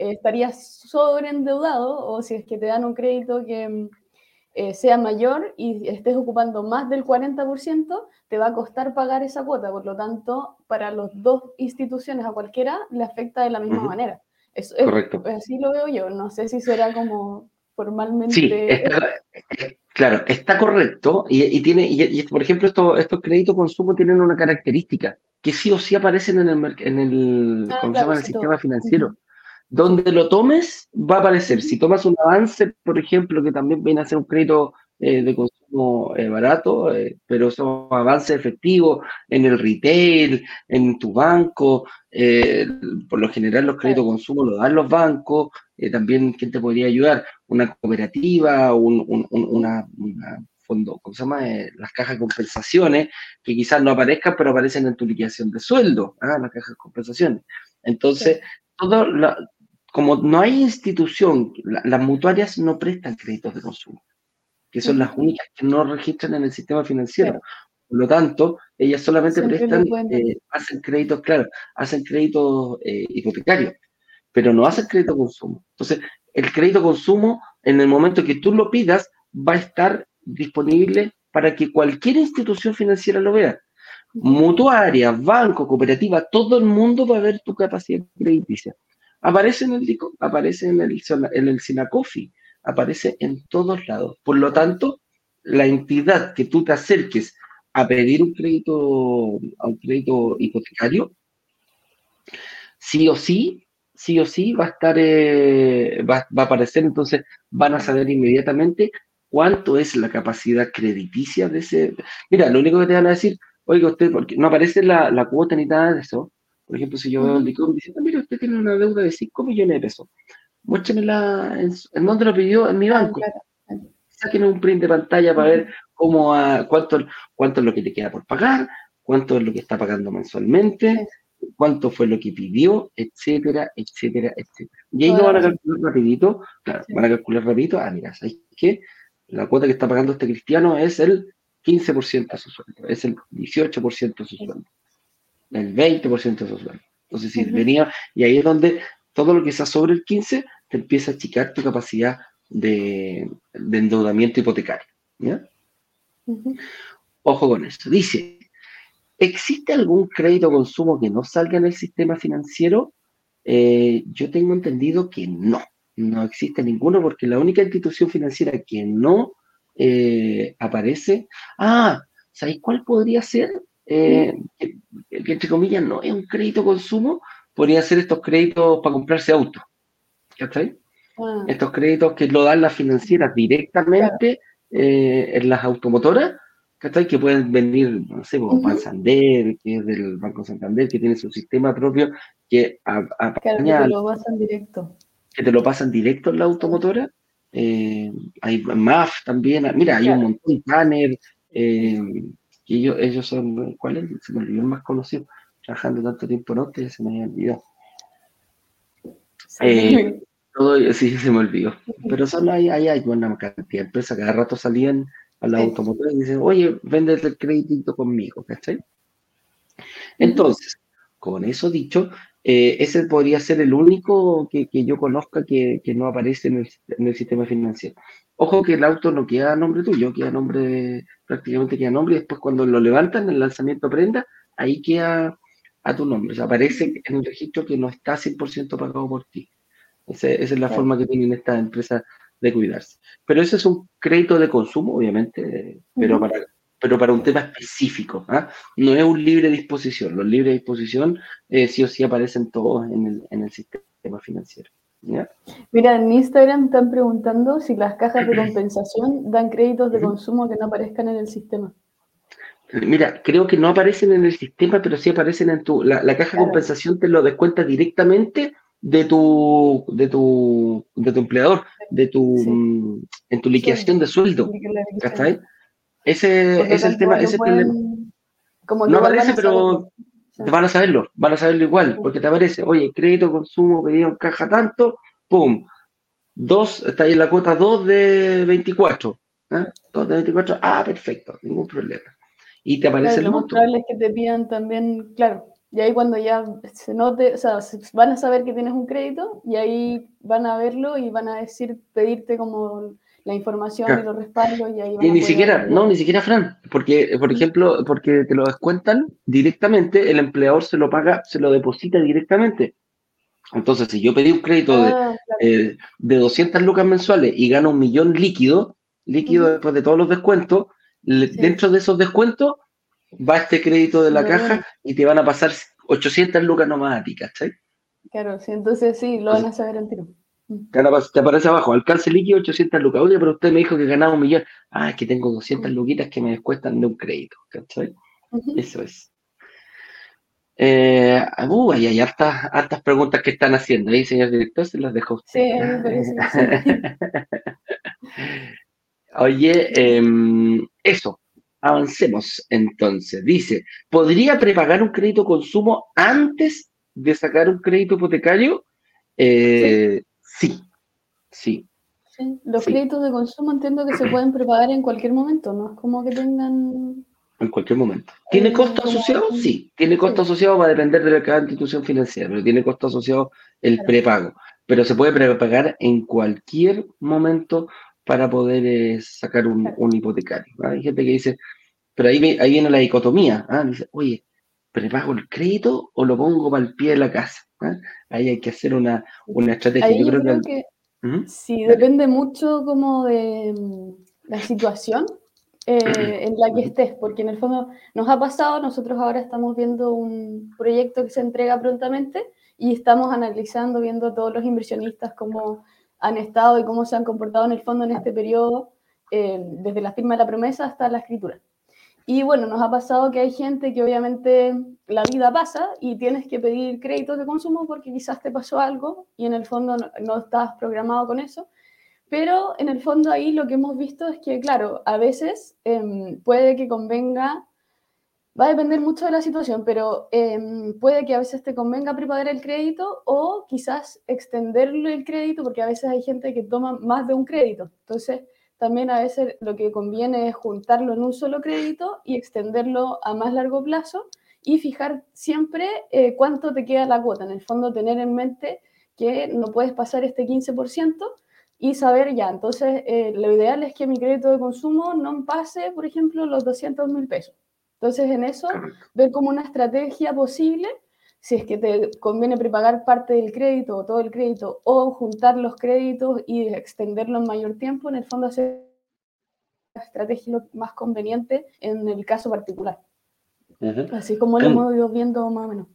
estarías sobreendeudado o si es que te dan un crédito que mm, eh, sea mayor y estés ocupando más del 40%, te va a costar pagar esa cuota. Por lo tanto, para las dos instituciones, a cualquiera, le afecta de la misma manera. Eso, Correcto. así lo veo yo. No sé si será como formalmente. Sí, claro, está correcto. Y, tiene, y, por ejemplo, estos, estos créditos consumo tienen una característica que sí o sí aparecen en el, en el, ah, se llama? el sistema financiero donde lo tomes va a aparecer. Si tomas un avance, por ejemplo, que también viene a ser un crédito eh, de consumo eh, barato, eh, pero son avances efectivos en el retail, en tu banco, por lo general los créditos de consumo los dan los bancos, también, ¿quién te podría ayudar? Una cooperativa, un, una, fondo, ¿cómo se llama? las cajas de compensaciones, que quizás no aparezcan, pero aparecen en tu liquidación de sueldo, ¿ah? las cajas de compensaciones. Entonces, todo como no hay institución, las mutuarias no prestan créditos de consumo, que son las únicas que no registran en el sistema financiero. Por lo tanto, ellas solamente prestan, eh, hacen créditos, claro, hacen créditos eh, hipotecarios, pero no hacen crédito de consumo. Entonces, el crédito consumo, en el momento que tú lo pidas, va a estar disponible para que cualquier institución financiera lo vea. Mutuaria, banco, cooperativa, todo el mundo va a ver tu capacidad crediticia. Aparece en el DICO, aparece en el, en SINACOFI, aparece en todos lados. Por lo tanto, la entidad que tú te acerques a pedir un crédito, a un crédito hipotecario, sí o sí sí o sí va a estar, eh, va, a aparecer, entonces van a saber inmediatamente cuánto es la capacidad crediticia de ese. Mira, lo único que te van a decir, oiga, usted, porque no aparece la, cuota ni nada de eso. Por ejemplo, si yo veo el DICOM diciendo, mira, usted tiene una deuda de 5 millones de pesos, muéstremela, en, ¿en dónde lo pidió? En mi ah, banco. Saquen un print de pantalla para ver cómo, a, cuánto, cuánto es lo que te queda por pagar, cuánto es lo que está pagando mensualmente, cuánto fue lo que pidió, etcétera, etcétera, etcétera. Y ahí lo van a calcular rapidito, claro, van a calcular rapidito, ah, mira, ¿sabes qué? La cuota que está pagando este cristiano es el 15% de su sueldo, es el 18% de su sueldo, el 20% de sueldo. Entonces, si venía, y ahí es donde todo lo que está sobre el 15 te empieza a achicar tu capacidad de, endeudamiento hipotecario. Ojo con esto. Dice, ¿Existe algún crédito consumo que no salga en el sistema financiero? Eh, yo tengo entendido que no, no existe ninguno porque la única institución financiera que no eh, aparece, ah, ¿sabéis cuál podría ser? Eh, que, entre comillas no es un crédito consumo, podría ser estos créditos para comprarse auto. ¿Cachai? Ah. Estos créditos que lo dan las financieras directamente en las automotoras ¿cachai? Que pueden venir, no sé, como Santander, que es del Banco Santander, que tiene su sistema propio, que a, que te lo pasan directo. Que te lo pasan directo en la automotora. Eh, hay MAF también, mira, hay un montón, Tanner, eh, ellos, ellos son, ¿cuál es? Se me olvidó el más conocido, trabajando tanto tiempo en otro, se me había olvidado. Eh, todo, sí, se me olvidó. Pero solo hay, hay, hay una cantidad de empresas, cada rato salían a la automotora y dicen, oye, vende el crédito conmigo, ¿cachai? Entonces, con eso dicho, eh, ese podría ser el único que, yo conozca que, no aparece en el, sistema financiero. Ojo que el auto no queda a nombre tuyo, queda a nombre, prácticamente queda a nombre, y después cuando lo levantan, el lanzamiento prenda, ahí queda a tu nombre. O sea, aparece en el registro que no está 100% pagado por ti. esa es la forma que tienen estas empresas de cuidarse. Pero ese es un crédito de consumo, obviamente, pero, para, pero para un tema específico. ¿ah? No es un libre disposición. Los libres disposición eh, sí o sí aparecen todos en el, en el sistema financiero. Mira, en Instagram están preguntando si las cajas de compensación dan créditos de consumo que no aparezcan en el sistema. Mira, creo que no aparecen en el sistema, pero sí aparecen en tu. La, caja de compensación te lo descuenta directamente de tu, de tu, de tu empleador, de tu, en tu liquidación de sueldo. Ese es el tema, ese problema. no aparece, pero te van a saberlo, van a saberlo igual, porque te aparece, oye, crédito, consumo, pedido en caja tanto, pum, dos, está ahí en la cuota 2 de 24. ¿eh? 2 de 24, ah, perfecto, ningún problema. Y te aparece el monto. Lo es que te pidan también, claro, y ahí cuando ya se note, o sea, van a saber que tienes un crédito y ahí van a verlo y van a decir, pedirte como la información y los respaldos y ahí Y ni siquiera, no, ni siquiera Fran, porque, por ejemplo, porque te lo descuentan directamente, el empleador se lo paga, se lo deposita directamente. Entonces, si yo pedí un crédito de, ah, eh, de 200 lucas mensuales y gano un millón líquido, líquido después de todos los descuentos, dentro de esos descuentos va este crédito de la caja y te van a pasar 800 lucas nomás a ti, ¿cachai? Claro, sí, entonces sí, lo van a saber en tiro. Mm. Te aparece abajo, alcance líquido 800 lucas. Oye, pero usted me dijo que ganaba un millón. Ah, es que tengo 200 mm. luquitas que me descuestan de un crédito, ¿cachai? Eso es. Eh, uh, hay hartas, hartas preguntas que están haciendo ahí, señor director, se las dejo a usted. Sí, me parece Oye, em, eso, Avancemos entonces. Dice, ¿podría prepagar un crédito consumo antes de sacar un crédito hipotecario? Eh, sí. Sí. Los créditos de consumo entiendo que se pueden prepagar en cualquier momento, no es como que tengan... En cualquier momento. ¿Tiene eh, costo asociado? Sí. Tiene costo asociado, va a depender de cada institución financiera, pero tiene costo asociado el prepago. Pero se puede prepagar en cualquier momento para poder eh, sacar un, hipotecario. Hay gente que dice, pero ahí, ahí viene la dicotomía. ¿ah? Dice, oye, ¿prepago el crédito o lo pongo para el pie de la casa? ¿ah? Ahí hay que hacer una, estrategia. yo creo, que, ¿Mm? sí, depende mucho como de mm, la situación. eh, en la que estés, porque en el fondo nos ha pasado, nosotros ahora estamos viendo un proyecto que se entrega prontamente y estamos analizando, viendo todos los inversionistas cómo han estado y cómo se han comportado en el fondo en este periodo, eh, desde la firma de la promesa hasta la escritura. Y bueno, nos ha pasado que hay gente que obviamente la vida pasa y tienes que pedir créditos de consumo porque quizás te pasó algo y en el fondo no, estás programado con eso. Pero en el fondo ahí lo que hemos visto es que, claro, a veces em, puede que convenga, va a depender mucho de la situación, pero em, puede que a veces te convenga prepagar el crédito o quizás extenderle el crédito, porque a veces hay gente que toma más de un crédito. Entonces, también a veces lo que conviene es juntarlo en un solo crédito y extenderlo a más largo plazo y fijar siempre eh, cuánto te queda la cuota. En el fondo, tener en mente que no puedes pasar este 15% y saber ya, entonces eh, lo ideal es que mi crédito de consumo no pase, por ejemplo, los 200 mil pesos. Entonces en eso, ver como una estrategia posible, si es que te conviene prepagar parte del crédito o todo el crédito, o juntar los créditos y extenderlo en mayor tiempo, en el fondo hacer la estrategia más conveniente en el caso particular. Así como lo hemos ido viendo más o menos.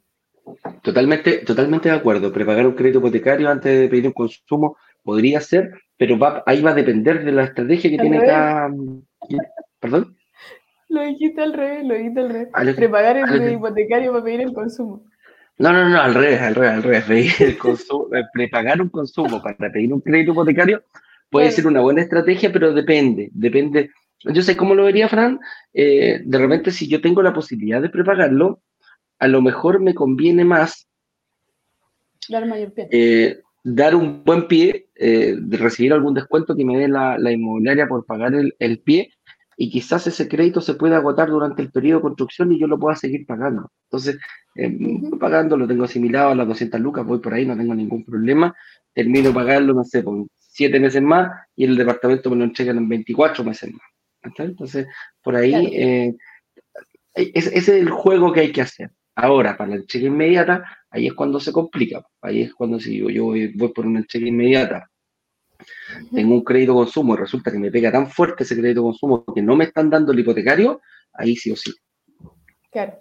Totalmente, totalmente de acuerdo. Prepagar un crédito hipotecario antes de pedir un consumo podría ser, pero va, ahí va a depender de la estrategia que tiene cada... ¿Perdón? Lo dijiste al revés, lo dijiste al revés. Prepagar el hipotecario para pedir el consumo. No, no, no, al revés, al revés, al revés. Pedir el consumo, eh, prepagar un consumo para pedir un crédito hipotecario puede ser una buena estrategia, pero depende, depende. Yo sé cómo lo vería, Fran. Eh, de repente, si yo tengo la posibilidad de prepagarlo, a lo mejor me conviene más dar mayor pie. Eh, dar un buen pie, eh, de recibir algún descuento que me dé la, inmobiliaria por pagar el, pie y quizás ese crédito se pueda agotar durante el periodo de construcción y yo lo pueda seguir pagando. Entonces, eh, pagando, lo tengo asimilado a las 200 lucas, voy por ahí, no tengo ningún problema, termino pagando, no sé, por 7 meses más y el departamento me lo entregan en 24 meses más. Entonces, por ahí, eh, ese es el juego que hay que hacer. Ahora, para la entrega inmediata, ahí es cuando se complica. Ahí es cuando si yo, voy, por una entrega inmediata, tengo un crédito consumo y resulta que me pega tan fuerte ese crédito consumo que no me están dando el hipotecario, ahí sí o sí. Claro.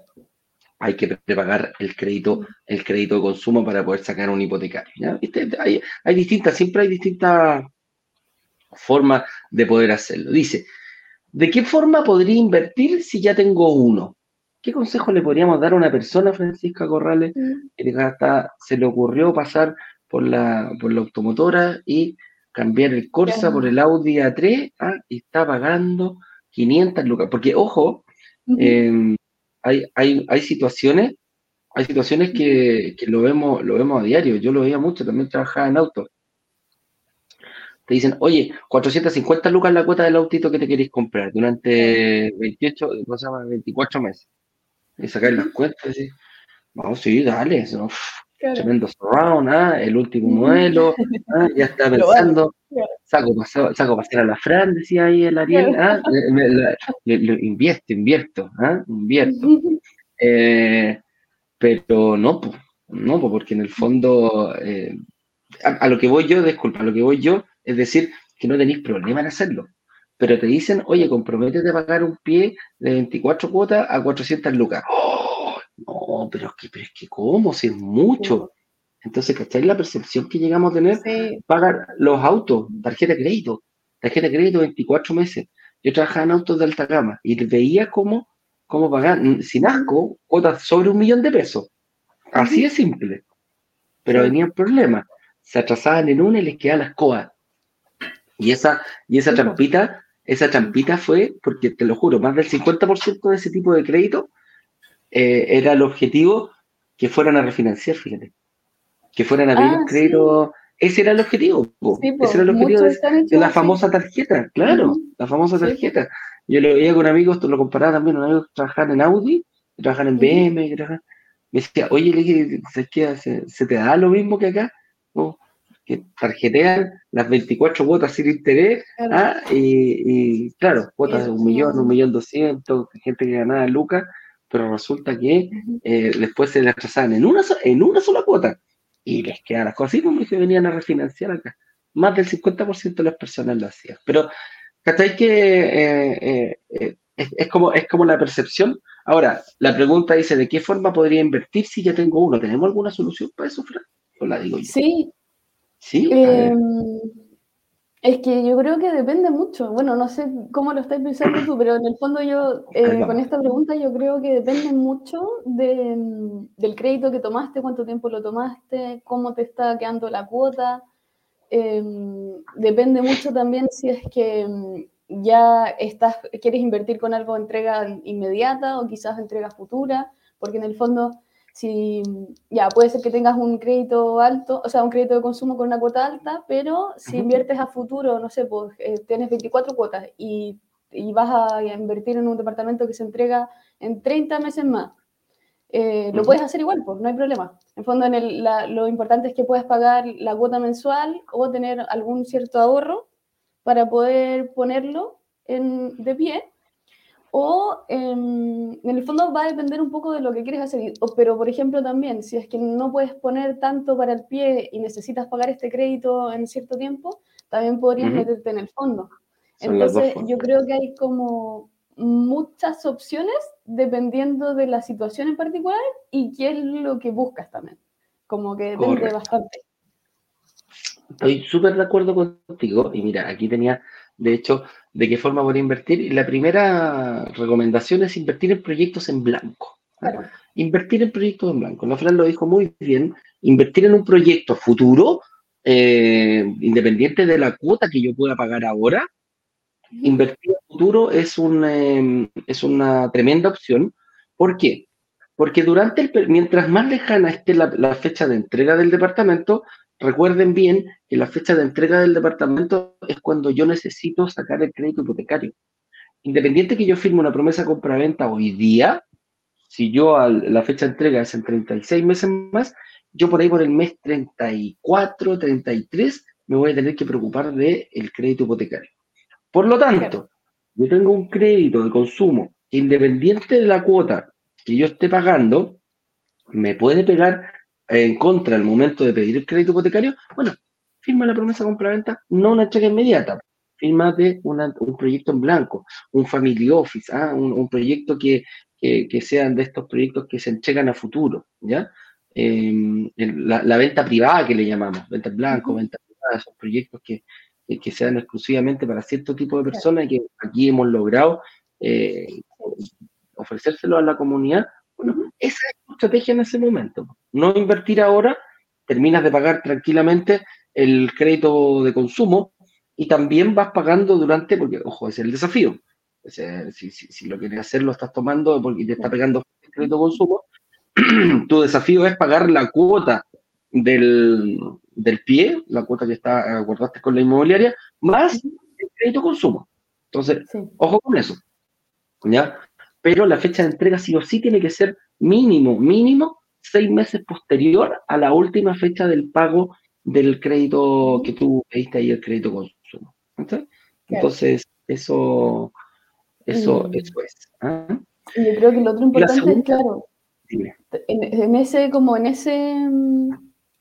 Hay que prepagar el crédito, el crédito de consumo para poder sacar un hipotecario. Hay, hay distintas, siempre hay distintas formas de poder hacerlo. Dice, ¿de qué forma podría invertir si ya tengo uno? ¿Qué consejo le podríamos dar a una persona, Francisca Corrales, mm. que hasta se le ocurrió pasar por la, por la automotora y cambiar el Corsa por el Audi A3 ¿ah? y está pagando 500 lucas? Porque, ojo, em, hay, hay, hay, situaciones, hay situaciones que, que, lo, vemos, lo vemos a diario. Yo lo veía mucho, también trabajaba en auto. Te dicen, oye, 450 lucas la cuota del autito que te queréis comprar durante 28, ¿cómo se llama? 24 meses y sacar las cuentas y vamos, sí, dale, tremendo surround, ¿ah? el último modelo, ¿ah? ya está pensando, saco, saco pasar a la Fran, decía ahí el Ariel, ¿ah? invierto, invierto, ¿ah? invierto. Eh, pero no, no, porque en el fondo, eh, a, lo que voy yo, disculpa, a lo que voy yo, es decir, que no tenéis problema en hacerlo pero te dicen, oye, comprométete a pagar un pie de 24 cuotas a 400 lucas. ¡Oh! No, pero es que, pero es que ¿cómo? Si es mucho. Entonces, ¿cacháis la percepción que llegamos a tener? Pagar los autos, tarjeta de crédito, tarjeta de crédito 24 meses. Yo trabajaba en autos de alta gama y veía cómo, cómo pagar, sin asco, cuotas sobre un millón de pesos. Así de simple. Pero venía el problema. Se atrasaban en una y les quedaban las coas. Y esa, y esa trampita esa trampita fue, porque te lo juro, más del 50% de ese tipo de crédito eh, era el objetivo que fueran a refinanciar, fíjate. Que fueran a pedir ah, un crédito. Ese era el objetivo. ese era el objetivo de, la famosa tarjeta, claro, la famosa tarjeta. Yo lo veía con amigos, lo comparaba también, un amigo que trabajaban en Audi, que trabajan en BM, que me decía, oye, ¿se, se, se te da lo mismo que acá? que tarjetean las 24 cuotas sin interés, ¿ah? y, claro, cuotas de un millón, un millón doscientos, gente que ganaba lucas, pero resulta que eh, después se las trazaban en una, en una sola cuota y les quedaban las cosas así como que venían a refinanciar acá. Más del 50% de las personas lo hacían. Pero ¿Cachai? Que eh, eh, es, como, es como la percepción. Ahora, la pregunta dice, ¿de qué forma podría invertir si ya tengo uno? ¿Tenemos alguna solución para eso, Fran? ¿O la digo yo? Sí. ¿Sí? Es que yo creo que depende mucho. Bueno, no sé cómo lo estáis pensando tú, pero en el fondo yo, eh, con esta pregunta, yo creo que depende mucho de, del crédito que tomaste, cuánto tiempo lo tomaste, cómo te está quedando la cuota. Em, depende mucho también si es que em, ya estás, quieres invertir con algo de entrega inmediata o quizás entrega futura, porque en el fondo, si ya puede ser que tengas un crédito alto, o sea, un crédito de consumo con una cuota alta, pero si inviertes a futuro, no sé, pues eh, tienes 24 cuotas y, y, vas a invertir en un departamento que se entrega en 30 meses más. Eh, lo puedes hacer igual, pues no hay problema. En fondo, en el, lo importante es que puedas pagar la cuota mensual o tener algún cierto ahorro para poder ponerlo en, de pie. O en, en, el fondo va a depender un poco de lo que quieres hacer. Pero, por ejemplo, también, si es que no puedes poner tanto para el pie y necesitas pagar este crédito en cierto tiempo, también podrías meterte en el fondo. Entonces, yo creo que hay como muchas opciones dependiendo de la situación en particular y qué es lo que buscas también. Como que depende bastante. Estoy súper de acuerdo contigo. Y mira, aquí tenía, de hecho, de qué forma voy a invertir. Y la primera recomendación es invertir en proyectos en blanco. ¿ah? Invertir en proyectos en blanco. No, Fran lo dijo muy bien. Invertir en un proyecto futuro, eh, independiente de la cuota que yo pueda pagar ahora, invertir en futuro es, un, em, es una tremenda opción. ¿Por qué? Porque durante el, mientras más lejana esté la fecha de entrega del departamento, Recuerden bien que la fecha de entrega del departamento es cuando yo necesito sacar el crédito hipotecario. Independiente que yo firme una promesa compra-venta hoy día, si yo la fecha de entrega es en 36 meses más, yo por ahí por el mes 34, 33 me voy a tener que preocupar del el crédito hipotecario. Por lo tanto, yo tengo un crédito de consumo que independiente de la cuota que yo esté pagando, me puede pegar en contra al momento de pedir el crédito hipotecario, bueno, firma la promesa de compra-venta, no una cheque inmediata, firma de un proyecto en blanco, un family office, ¿ah? un, proyecto que, que, sean de estos proyectos que se entregan a futuro, ¿ya? Em, la, venta privada que le llamamos, venta en blanco, venta privada, son proyectos que, que, sean exclusivamente para cierto tipo de personas y que aquí hemos logrado eh, ofrecérselo a la comunidad bueno, esa es tu estrategia en ese momento. No invertir ahora, terminas de pagar tranquilamente el crédito de consumo y también vas pagando durante, porque, ojo, ese es el desafío. si, lo quieres hacer, lo estás tomando porque te está pegando el crédito de consumo, tu desafío es pagar la cuota del, pie, la cuota que está, acordaste con la inmobiliaria, más el crédito de consumo. Entonces, ojo con eso. ¿Ya? Pero la fecha de entrega sí o sí tiene que ser mínimo, mínimo seis meses posterior a la última fecha del pago del crédito que tú pediste ahí, el crédito consumo. Entonces, eso, eso, mm. eso es. ¿ah? Yo creo que lo otro importante es, claro, en, ese, como en ese,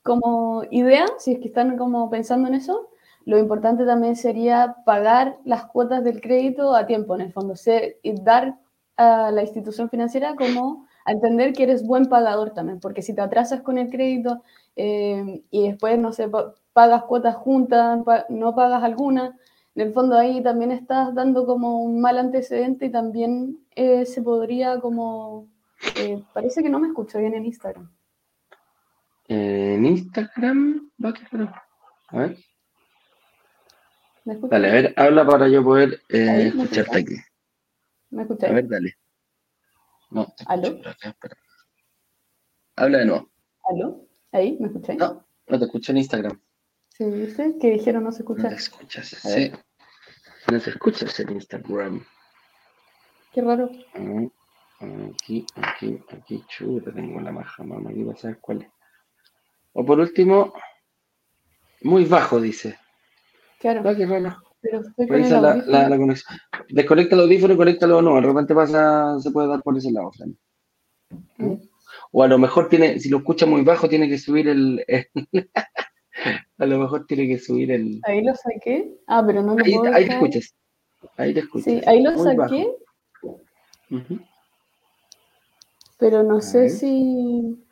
como idea, si es que están como pensando en eso, lo importante también sería pagar las cuotas del crédito a tiempo, en el fondo, y dar a la institución financiera como a entender que eres buen pagador también, porque si te atrasas con el crédito eh, y después, no sé, pagas cuotas juntas, no pagas alguna, en el fondo ahí también estás dando como un mal antecedente y también eh, se podría como... Eh, parece que no me escucho bien en Instagram. En Instagram, a ver. ¿Me Dale, a ver, habla para yo poder escucharte aquí. ¿Me escucháis? A ver, dale. No, ¿Aló? Habla de nuevo. ¿Aló? ¿Ahí? ¿Me escucháis? No, no te escucho en Instagram. Sí, ¿viste? Que dijeron no se escucha. No te escuchas, sí. No te escuchas en Instagram. Qué raro. Aquí, aquí, aquí, chuta, tengo la maja, mamá, aquí vas a ver cuál es. O por último, muy bajo, dice. Claro. Ah, qué raro. Pero Revisa la, la, la, conexión. Desconecta el audífono y conéctalo o no. De repente pasa, se puede dar por ese lado, Fran. ¿Mm? O a lo mejor tiene, si lo escucha muy bajo, tiene que subir el. a lo mejor tiene que subir el. Ahí lo saqué. Ah, pero no lo ahí, puedo ahí te escuchas. Ahí te escucho. Sí, ahí lo saqué. Pero no sé si.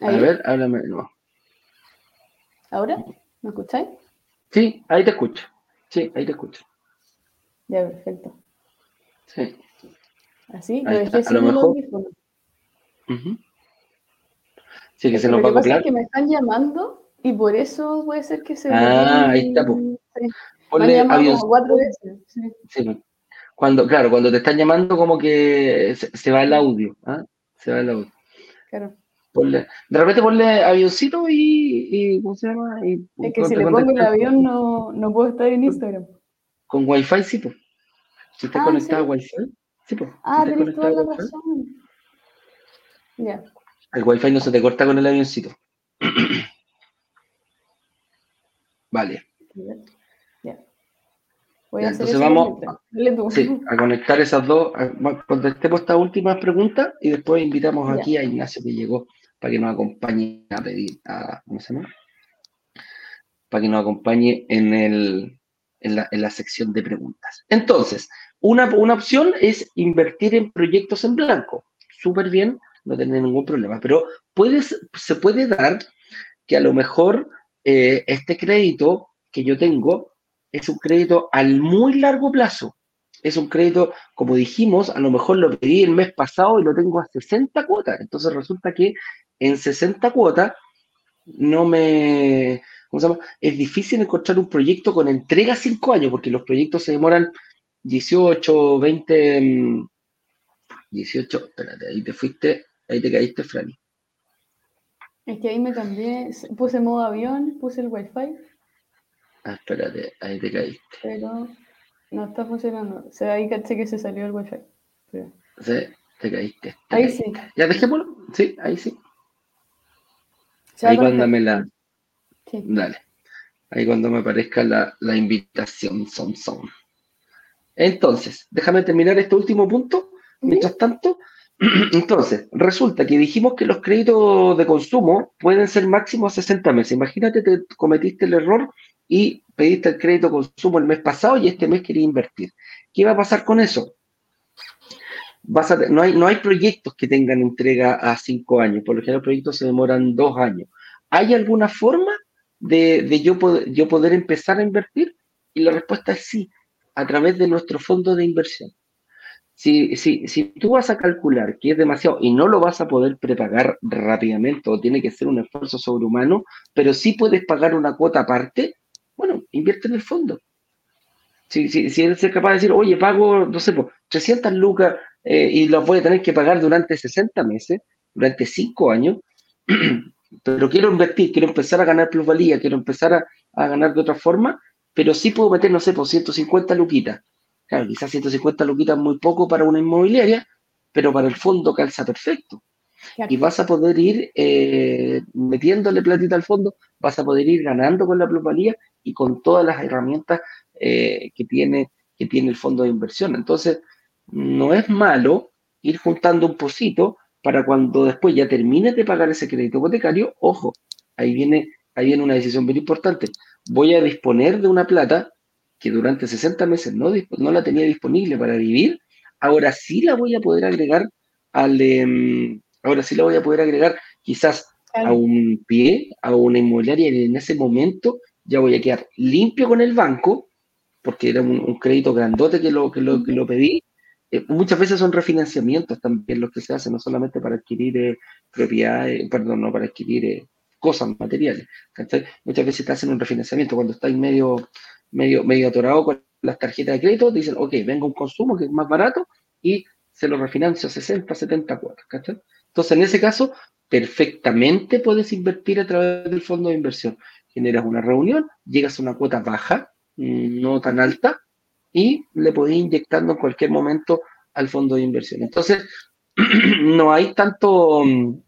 A ver, háblame de nuevo. ¿Ahora? ¿Me escucháis? Sí, ahí te escucho. Sí, ahí te escucho. Ya, perfecto. Sí. Así, lo dejé sin el audífono. Sí, que se nos va a acoplar. Es que me están llamando y por eso puede ser que se. Ah, ahí está. Pues. Ponle avión. cuatro veces. Sí. Cuando, claro, cuando te están llamando, como que se, va el audio. ¿ah? Se va el audio. Claro. Ponle, de repente ponle avioncito y, y, ¿cómo se llama? Y, es que si le pongo el avión no, no puedo estar en Instagram. Con Wi-Fi sí, pues. Si estás ah, conectado a Wi-Fi, sí, pues. Ah, si tenés toda la razón. Ya. El Wi-Fi no se te corta con el avioncito. vale. Voy a entonces vamos a conectar esas dos, contestemos estas últimas preguntas y después invitamos aquí a Ignacio que llegó para que nos acompañe a pedir, a, ¿cómo se llama? Para que nos acompañe en, el, en, la, en la sección de preguntas. Entonces, una, una opción es invertir en proyectos en blanco. Súper bien, no tener ningún problema. Pero puedes, se puede dar que a lo mejor eh, este crédito que yo tengo es un crédito al muy largo plazo. Es un crédito, como dijimos, a lo mejor lo pedí el mes pasado y lo tengo a 60 cuotas. Entonces resulta que en 60 cuotas no me... ¿Cómo se llama? Es difícil encontrar un proyecto con entrega 5 años, porque los proyectos se demoran 18, 20, 18, espérate, ahí te fuiste, ahí te caíste, Franny. Es que ahí me cambié, puse modo avión, puse el wifi. Ah, espérate, ahí te caíste. Pero no está funcionando. O sea, ahí caché que se salió el wifi. Sí, te caíste. ahí sí. Ya dejémoslo. Sí, ahí sí. Ahí cuando me la. Sí. Dale. Ahí cuando me aparezca la, la invitación, son, son. Entonces, déjame terminar este último punto. Mientras tanto, entonces, resulta que dijimos que los créditos de consumo pueden ser máximos 60 meses. Imagínate que cometiste el error y pediste el crédito de consumo el mes pasado y este mes querías invertir. ¿Qué va a pasar con eso? No, hay, no hay proyectos que tengan entrega a cinco años, por lo general los proyectos se demoran dos años. ¿Hay alguna forma de, de yo, poder, yo poder empezar a invertir? Y la respuesta es sí, a través de nuestro fondo de inversión. Si, si, si tú vas a calcular que es demasiado y no lo vas a poder prepagar rápidamente o tiene que ser un esfuerzo sobrehumano, pero sí puedes pagar una cuota aparte, bueno, invierte en el fondo. Si, si, si eres capaz de decir, oye, pago, no sé, pues, 300 lucas eh, y lo voy a tener que pagar durante 60 meses, durante 5 años, pero quiero invertir, quiero empezar a ganar plusvalía, quiero empezar a, a ganar de otra forma, pero sí puedo meter, no sé, por 150 luquitas Claro, quizás 150 luquitas muy poco para una inmobiliaria, pero para el fondo calza perfecto. Y vas a poder ir eh, metiéndole platita al fondo, vas a poder ir ganando con la plusvalía y con todas las herramientas eh, que, tiene, que tiene el fondo de inversión. Entonces, no es malo ir juntando un pocito para cuando después ya termines de pagar ese crédito hipotecario, ojo, ahí viene, ahí viene una decisión muy importante. Voy a disponer de una plata que durante 60 meses no, no la tenía disponible para vivir, ahora sí la voy a poder agregar al, em, ahora sí la voy a poder agregar quizás a un pie, a una inmobiliaria, y en ese momento ya voy a quedar limpio con el banco, porque era un, crédito grandote que lo, que lo, que lo pedí. Eh, muchas veces son refinanciamientos también los que se hacen, no solamente para adquirir eh, propiedades, perdón, no para adquirir eh, cosas materiales. Muchas veces te hacen un refinanciamiento cuando estás medio medio, medio atorado con las tarjetas de crédito, dicen, ok, venga un consumo que es más barato y se lo refinancio a 60, 70 cuotas. Entonces, en ese caso, perfectamente puedes invertir a través del fondo de inversión. Generas una reunión, llegas a una cuota baja, mm, no tan alta, y le podés inyectando en cualquier momento al fondo de inversión. Entonces, no hay tanto, mm,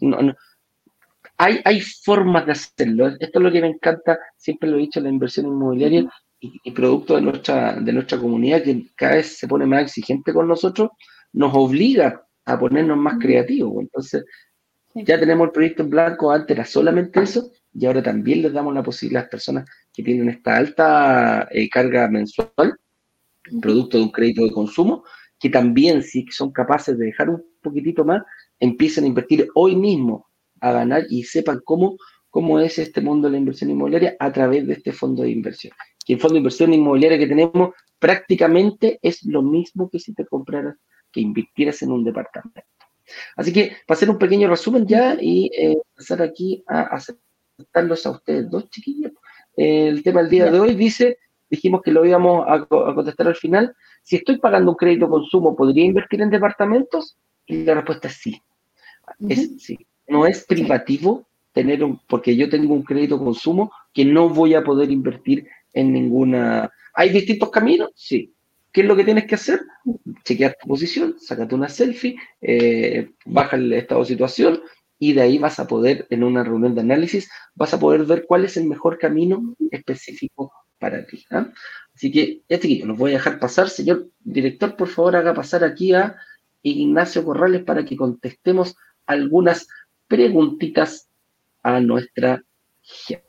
hay, hay formas de hacerlo. Esto es lo que me encanta, siempre lo he dicho, la inversión inmobiliaria, y, producto de nuestra, de nuestra comunidad que cada vez se pone más exigente con nosotros, nos obliga a ponernos más creativos. Entonces, Ya tenemos el proyecto en blanco, antes era solamente eso, y ahora también les damos la posibilidad a las personas que tienen esta alta eh, carga mensual, producto de un crédito de consumo, que también si son capaces de dejar un poquitito más, empiecen a invertir hoy mismo a ganar y sepan cómo, cómo es este mundo de la inversión inmobiliaria a través de este fondo de inversión. Que el fondo de inversión inmobiliaria que tenemos prácticamente es lo mismo que si te compraras, que invirtieras en un departamento. Así que, para hacer un pequeño resumen ya y eh, pasar aquí a aceptarlos a ustedes dos chiquillos. el tema del día de hoy dice, dijimos que lo íbamos a, contestar al final, si estoy pagando un crédito consumo, ¿podría invertir en departamentos? Y la respuesta es sí. Es sí. No es privativo tener un, porque yo tengo un crédito consumo que no voy a poder invertir en ninguna. ¿Hay distintos caminos? Sí. ¿Qué es lo que tienes que hacer? Chequear tu posición, sácate una selfie, eh, baja el estado de situación y de ahí vas a poder, en una reunión de análisis, vas a poder ver cuál es el mejor camino específico para ti. ¿ah? Así que, ya te los voy a dejar pasar. Señor director, por favor, haga pasar aquí a Ignacio Corrales para que contestemos algunas preguntitas a nuestra gente.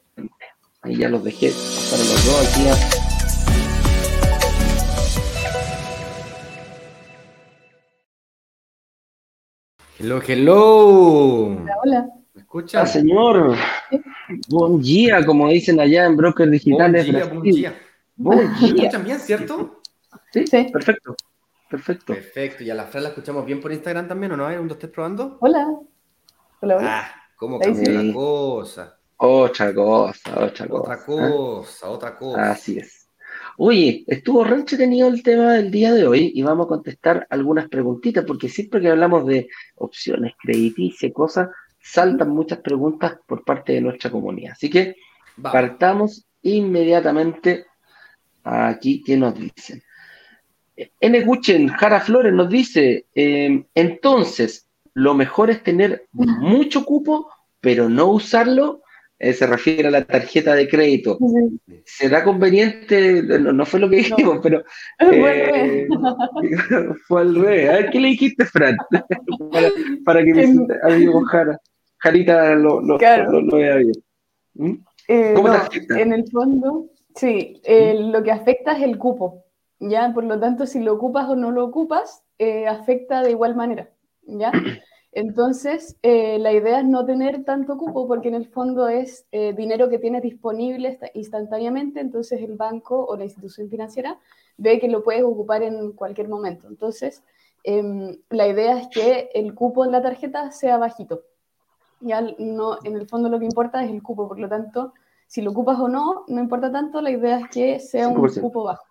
Ahí ya los dejé pasar a los dos aquí a Hello, hello. Hola, hola. ¿Me escucha? Ah, señor. Buen día, como dicen allá en Brokers Digitales. Buen día, buen día. Buen día. ¿Me escuchan bien, cierto? Sí, sí. Perfecto. Perfecto. Perfecto. ¿Y a la Fran la escuchamos bien por Instagram también o no? ¿Un, dos, tres probando? Hola. Hola, hola. Ah, ¿cómo cambió la cosa? Otra cosa, otra cosa. Otra cosa, otra cosa. Así es. Oye, estuvo re entretenido el tema del día de hoy y vamos a contestar algunas preguntitas, porque siempre que hablamos de opciones crediticias, cosas, saltan muchas preguntas por parte de nuestra comunidad. Así que partamos inmediatamente aquí que nos dicen. N. Guchen, Jara Flores nos dice, em, entonces, lo mejor es tener mucho cupo, pero no usarlo eh, se refiere a la tarjeta de crédito. ¿Será conveniente? No, fue lo que dijimos, pero eh, fue al revés. A ver, ¿qué le dijiste, Fran? para, que mi amigo Jara, Jarita lo, lo, vea bien. ¿Mm? Eh, ¿Cómo te afecta? En el fondo, sí, ¿Mm? lo que afecta es el cupo. ¿ya? Por lo tanto, si lo ocupas o no lo ocupas, afecta de igual manera. ¿ya? Entonces, eh, la idea es no tener tanto cupo porque en el fondo es eh, dinero que tienes disponible instantáneamente, entonces el banco o la institución financiera ve que lo puedes ocupar en cualquier momento. Entonces, em, la idea es que el cupo en la tarjeta sea bajito. Ya no, en el fondo lo que importa es el cupo, por lo tanto, si lo ocupas o no, no importa tanto, la idea es que sea un cupo bajo.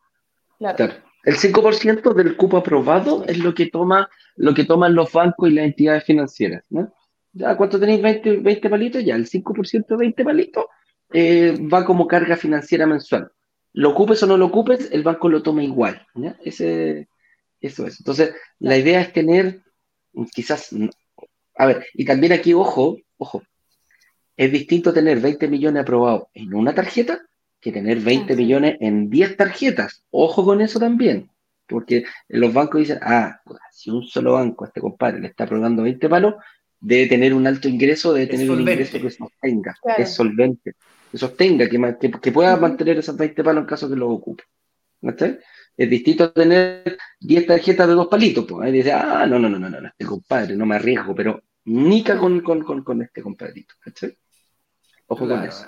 claro. El 5% del cupo aprobado es lo que toma lo que toman los bancos y las entidades financieras. ¿no? ¿Ya cuánto tenéis 20, palitos? Ya, el 5% de 20 palitos eh, va como carga financiera mensual. Lo ocupes o no lo ocupes, el banco lo toma igual. Ese, eso es. Entonces, la idea es tener, quizás, a ver, y también aquí, ojo, ojo, es distinto tener 20 millones aprobados en una tarjeta que tener 20 millones en 10 tarjetas. Ojo con eso también. Porque los bancos dicen, ah, si un solo banco, este compadre, le está aprobando 20 palos, debe tener un alto ingreso, debe tener un ingreso que sostenga, que es solvente, que sostenga, que, que, pueda mantener esos 20 palos en caso que lo ocupe. Es distinto tener 10 tarjetas de dos palitos, pues. Ahí dice, ah, no, no, no, no, no, este compadre, no me arriesgo, pero nica con, con, con, con este compadrito. Ojo con eso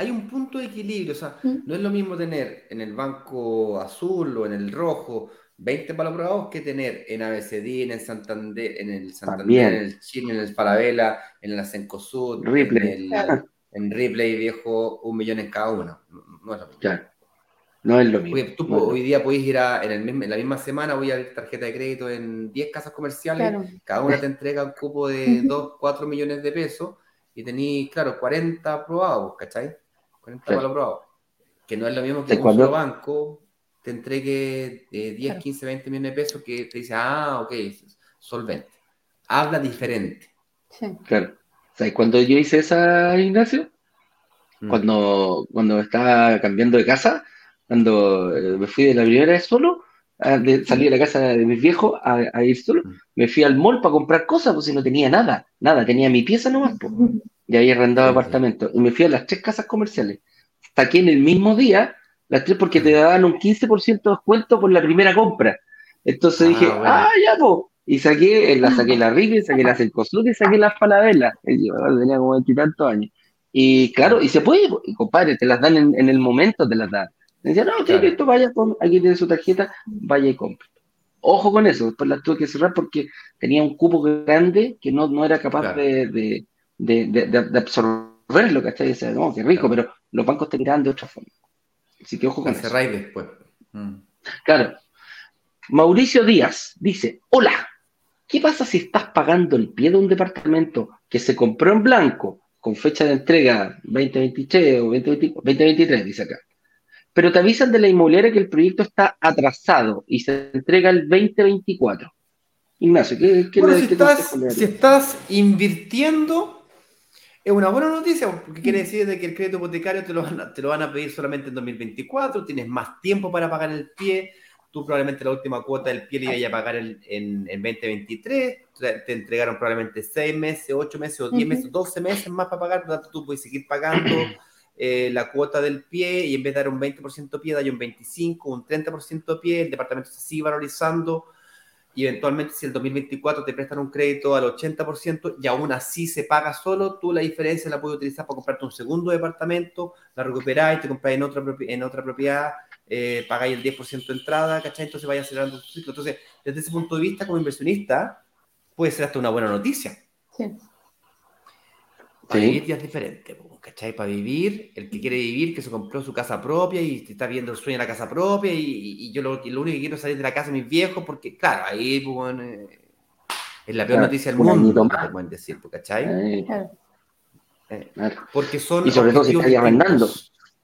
hay un punto de equilibrio, o sea, no es lo mismo tener en el banco azul o en el rojo 20 palos aprobados que tener en ABCD, en el Santander, en el Santander, en el Chile, en el Falabella, en la Cencosud, Ripley. En, Ripley, viejo, un millón en cada uno. No es lo mismo. No es lo mismo. Hoy, día podéis ir a, en, el en la misma semana, voy a abrir tarjeta de crédito en 10 casas comerciales, cada una te entrega un cupo de 2, 4 millones de pesos y tenéis, claro, 40 aprobados, ¿cachai? 40 claro. Que no es lo mismo que un solo banco te entregue 10, 15, 20 millones de pesos que te dice, ah, ok, solvente. Habla diferente. Sí. Claro. ¿Sabes cuando yo hice esa, Ignacio? Mm. Cuando, cuando estaba cambiando de casa, cuando eh, me fui de la primera vez solo, de, salí de la casa de mis viejos a, ir solo, me fui al mall para comprar cosas, pues si no tenía nada, nada, tenía mi pieza nomás, pues. Y ahí arrendado apartamento. Y me fui a las tres casas comerciales. aquí en el mismo día, las tres porque te daban un 15% de descuento por la primera compra. Entonces dije, ah, ya, pues. Y saqué, la saqué la Rive, saqué la Cercosud y saqué las Falabella. Yo tenía como veintitantos años. Y claro, y se puede, y compadre, te las dan en, el momento, te las dan. Me decían, no, claro. esto vaya, aquí tiene su tarjeta, vaya y compre. Ojo con eso, después las tuve que cerrar porque tenía un cupo grande que no, no era capaz de, de, de, de, absorberlo, ¿cachai? Y decía, no, qué rico, pero los bancos te miran de otra forma. Así que ojo con eso. Cerráis después. Mm. Claro. Mauricio Díaz dice, hola, ¿qué pasa si estás pagando el pie de un departamento que se compró en blanco con fecha de entrega 2023 o 2023, dice acá? Pero te avisan de la inmobiliaria que el proyecto está atrasado y se entrega el 2024. Ignacio, ¿qué, qué, si, estás, si estás invirtiendo es una buena noticia porque quiere decir de que el crédito hipotecario te lo, van a, te lo van a pedir solamente en 2024, tienes más tiempo para pagar el pie, tú probablemente la última cuota del pie le ibas a pagar en, en, 2023, te entregaron probablemente 6 meses, 8 meses o 10 meses, 12 meses más para pagar, por lo tanto tú puedes seguir pagando eh, la cuota del pie y en vez de dar un 20% pie, da un 25, un 30% pie, el departamento se sigue valorizando y eventualmente si el 2024 te prestan un crédito al 80% y aún así se paga solo, tú la diferencia la puedes utilizar para comprarte un segundo departamento, la recuperáis, te compráis en otra, en otra propiedad, eh, pagáis el 10% de entrada, ¿cachai? Entonces vaya acelerando tu ciclo. Entonces, desde ese punto de vista, como inversionista, puede ser hasta una buena noticia. Sí. Para vivir días diferentes, ¿cachai? Para vivir, el que quiere vivir, que se compró su casa propia y está viendo el sueño de la casa propia y, yo lo, lo, único que quiero es salir de la casa de mis viejos porque, claro, ahí pues, es la peor noticia del mundo, te pueden decir, ¿cachai? Eh, porque son y sobre todo si estáis arrendando.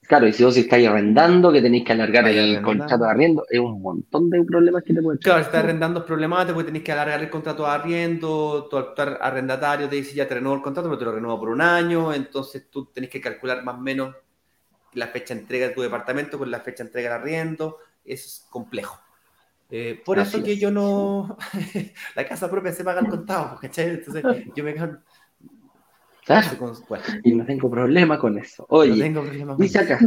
Claro, y si vos estáis arrendando, que tenéis que alargar el contrato de arriendo, es un montón de problemas que te pueden Claro, si estás arrendando es problemático porque tenéis que alargar el contrato de arriendo, tu actual arrendatario te dice ya te renuevo el contrato, pero te lo renuevo por un año, entonces tú tenés que calcular más o menos la fecha de entrega de tu departamento con la fecha de entrega de arriendo, eso es complejo. Eh, por eso que yo no, la casa propia se paga al contado, ¿cachai? Entonces yo me y no tengo problema con eso. Oye, dice acá,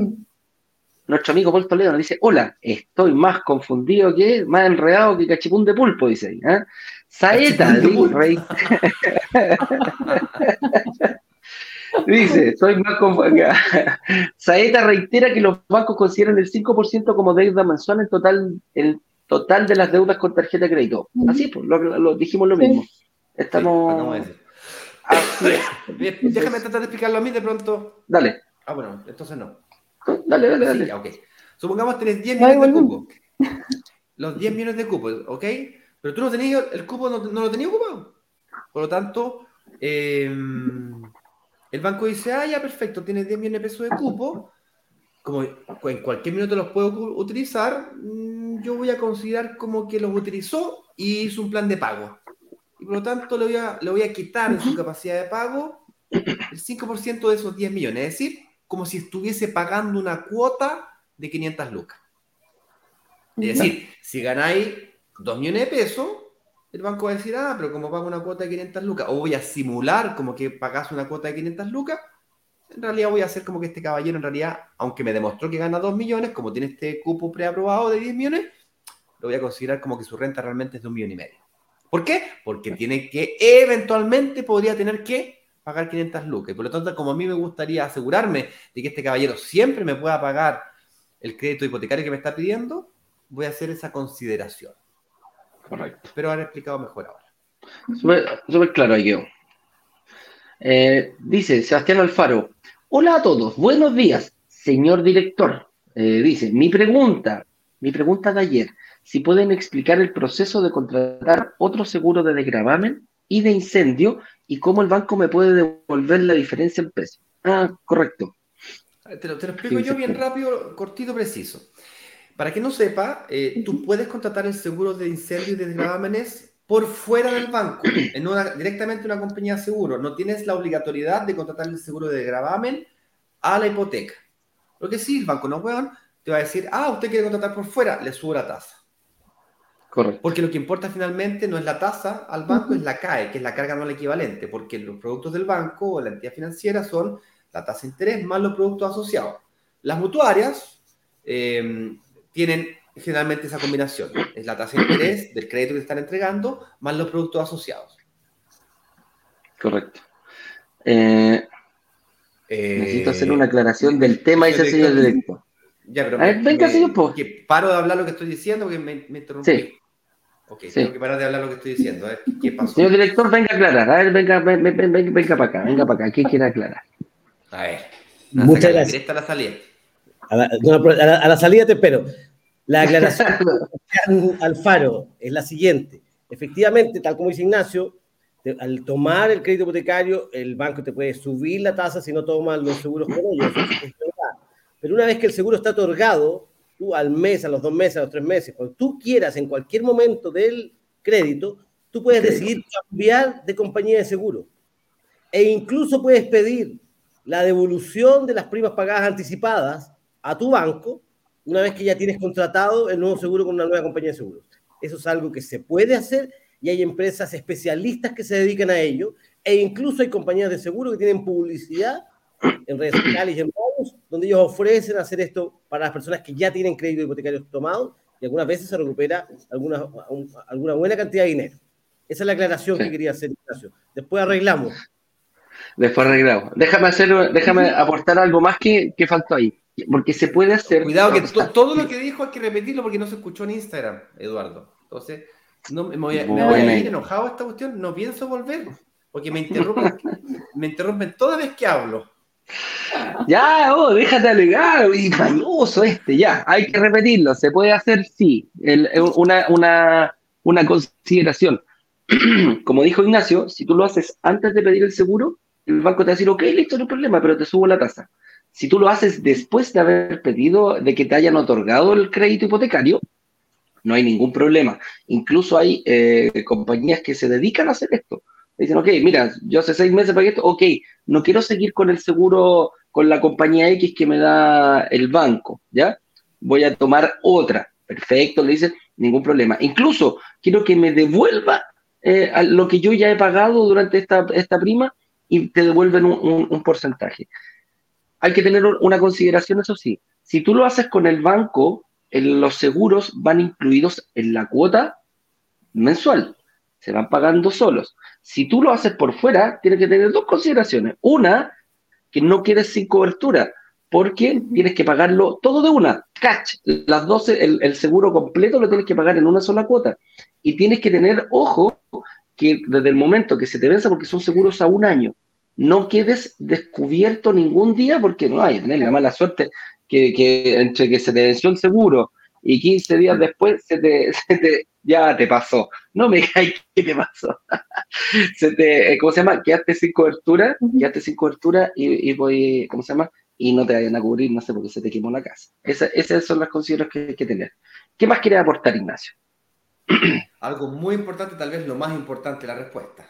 nuestro amigo Paul Toledo nos dice, hola, estoy más confundido que, más enredado que cachipún de pulpo, dice ahí. ¿eh? Saeta, dice, soy más confundido. Saeta reitera que los bancos consideran el 5% como deuda mensual en total, el total de las deudas con tarjeta de crédito. Así, pues, lo, dijimos lo mismo. Estamos... Déjame tratar de explicarlo a mí de pronto. Dale. Ah, bueno, entonces no. Dale, dale, dale. Sí, ok. Supongamos que tenés 10 millones de cupos. Los 10 millones de cupos, ¿ok? Pero tú no tenías, el cupo no, lo tenías ocupado. Por lo tanto, em, el banco dice, ah, ya, perfecto, tienes 10 millones de pesos de cupo. Como en cualquier minuto los puedo utilizar, mm, yo voy a considerar como que los utilizó y hizo un plan de pago por lo tanto le voy a, le voy a quitar de su capacidad de pago el 5% de esos 10 millones, es decir, como si estuviese pagando una cuota de 500 lucas. Es decir, si ganáis 2 millones de pesos, el banco va a decir, ah, pero como pago una cuota de 500 lucas, o voy a simular como que pagas una cuota de 500 lucas, en realidad voy a hacer como que este caballero, en realidad, aunque me demostró que gana 2 millones, como tiene este cupo preaprobado de 10 millones, lo voy a considerar como que su renta realmente es de un millón y medio. ¿Por qué? Porque tiene que, eventualmente podría tener que pagar 500 lucas. por lo tanto, como a mí me gustaría asegurarme de que este caballero siempre me pueda pagar el crédito hipotecario que me está pidiendo, voy a hacer esa consideración. Correcto. Espero haber explicado mejor ahora. Súper claro ahí eh, dice Sebastián Alfaro, hola a todos, buenos días, señor director. Eh, dice, mi pregunta, mi pregunta de ayer, si pueden explicar el proceso de contratar otro seguro de desgravamen y de incendio y cómo el banco me puede devolver la diferencia en precio. Ah, correcto. Te lo, explico yo bien rápido, cortito, preciso. Para que no sepa, eh, tú puedes contratar el seguro de incendio y de desgravámenes por fuera del banco, en una, directamente en una compañía de seguro. No tienes la obligatoriedad de contratar el seguro de desgravamen a la hipoteca. Lo que sí, el banco no, puede, te va a decir, ah, usted quiere contratar por fuera, le subo la tasa. Correcto. Porque lo que importa finalmente no es la tasa al banco, es la CAE, que es la carga anual equivalente, porque los productos del banco o la entidad financiera son la tasa de interés más los productos asociados. Las mutuarias eh, tienen generalmente esa combinación. Es la tasa de interés del crédito que están entregando más los productos asociados. Correcto. Eh, necesito hacer una aclaración del tema, dice el señor director. Ya, pero venga, señor, que paro de hablar lo que estoy diciendo porque me, me interrumpí. Sí. Ok, tengo que parar de hablar lo que estoy diciendo. A ver, ¿qué pasó? Señor director, venga a aclarar. A ver, venga, venga, venga, venga para acá, venga para acá. ¿Qué quiere aclarar? A ver. Muchas gracias. A la salida. A la, a la, salida te espero. La aclaración al Faro es la siguiente. Efectivamente, tal como dice Ignacio, al tomar el crédito hipotecario, el banco te puede subir la tasa si no tomas los seguros con ellos. Pero una vez que el seguro está otorgado, tú al mes, a los dos meses, a los tres meses, cuando tú quieras, en cualquier momento del crédito, tú puedes decidir cambiar de compañía de seguro. E incluso puedes pedir la devolución de las primas pagadas anticipadas a tu banco una vez que ya tienes contratado el nuevo seguro con una nueva compañía de seguros. Eso es algo que se puede hacer y hay empresas especialistas que se dedican a ello e incluso hay compañías de seguro que tienen publicidad en redes sociales y en medios donde ellos ofrecen hacer esto para las personas que ya tienen crédito hipotecario tomado y algunas veces se recupera alguna, alguna buena cantidad de dinero. Esa es la aclaración que quería hacer, Ignacio. Después arreglamos. Después arreglamos. Déjame, hacer, déjame aportar algo más que, que faltó ahí. Porque se puede hacer. Cuidado, que todo lo que dijo hay que repetirlo porque no se escuchó en Instagram, Eduardo. Entonces, no, me voy, a, ir enojado a esta cuestión, no pienso volver, porque me interrumpen, me interrumpen toda vez que hablo. Ya, oh, déjate alegar, y mañoso este, ya, hay que repetirlo, se puede hacer, sí, una, una, una consideración. Como dijo Ignacio, si tú lo haces antes de pedir el seguro, el banco te va a decir, ok, listo, no hay problema, pero te subo la tasa. Si tú lo haces después de haber pedido, de que te hayan otorgado el crédito hipotecario, no hay ningún problema. Incluso hay eh, compañías que se dedican a hacer esto. Dicen, ok, mira, yo hace seis meses pagué esto, ok, no quiero seguir con el seguro con la compañía X que me da el banco, ¿ya? Voy a tomar otra. Perfecto, le dicen, ningún problema. Incluso quiero que me devuelva eh, lo que yo ya he pagado durante esta, esta prima y te devuelven un porcentaje hay que tener una consideración, eso sí. Si tú lo haces con el banco, los seguros van incluidos en la cuota mensual. Se van pagando solos. Si tú lo haces por fuera, tienes que tener dos consideraciones. Una, que no quieres sin cobertura, porque tienes que pagarlo todo de una. Catch, las 12, el, seguro completo lo tienes que pagar en una sola cuota. Y tienes que tener ojo que desde el momento que se te venza, porque son seguros a un año, no quedes descubierto ningún día porque no hay tener la mala suerte que, entre que se te venció el seguro y 15 días después se te, ya te pasó. No me digas qué te pasó. se te, eh, ¿Cómo se llama? Quedaste sin cobertura, quedaste sin cobertura y, voy, ¿cómo se llama? Y no te vayan a cubrir, no sé, porque se te quemó la casa. esas son las consideraciones que hay que tener. ¿Qué más quieres aportar, Ignacio? Algo muy importante, tal vez lo más importante, la respuesta.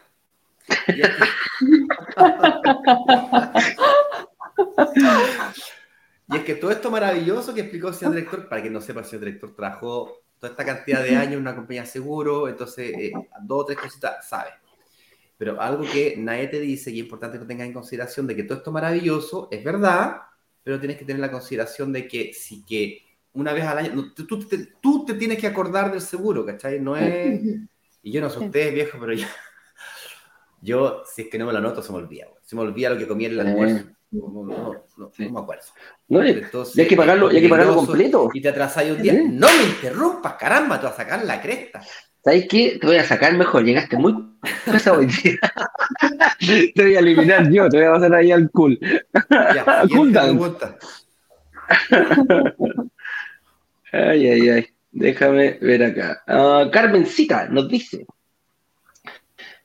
Y es que todo esto maravilloso que explicó el señor director, para que no sepa, el señor director trabajó toda esta cantidad de años en una compañía de seguro, entonces eh, dos o tres cositas sabe. Pero algo que nadie te dice y es importante que tengas en consideración de que todo esto maravilloso es verdad, pero tienes que tener la consideración de que si que una vez al año, tú, te, tú te tienes que acordar del seguro, ¿cachai? No es... Y yo no sé ustedes, viejo, pero yo, yo, si es que no me lo anoto, se me olvida. Se me olvida lo que comí en el almuerzo. No, no, no, me acuerdo. No, Entonces, y hay que pagarlo, hay que pagarlo completo. Y te atrasáis un día. No me interrumpas, caramba, te vas a sacar la cresta. ¿Sabes qué? Te voy a sacar mejor. Llegaste muy pesado hoy día. te voy a eliminar yo, te voy a pasar ahí al cool. Ya, cool ay, ay, ay. Déjame ver acá. Uh, Carmencita nos dice: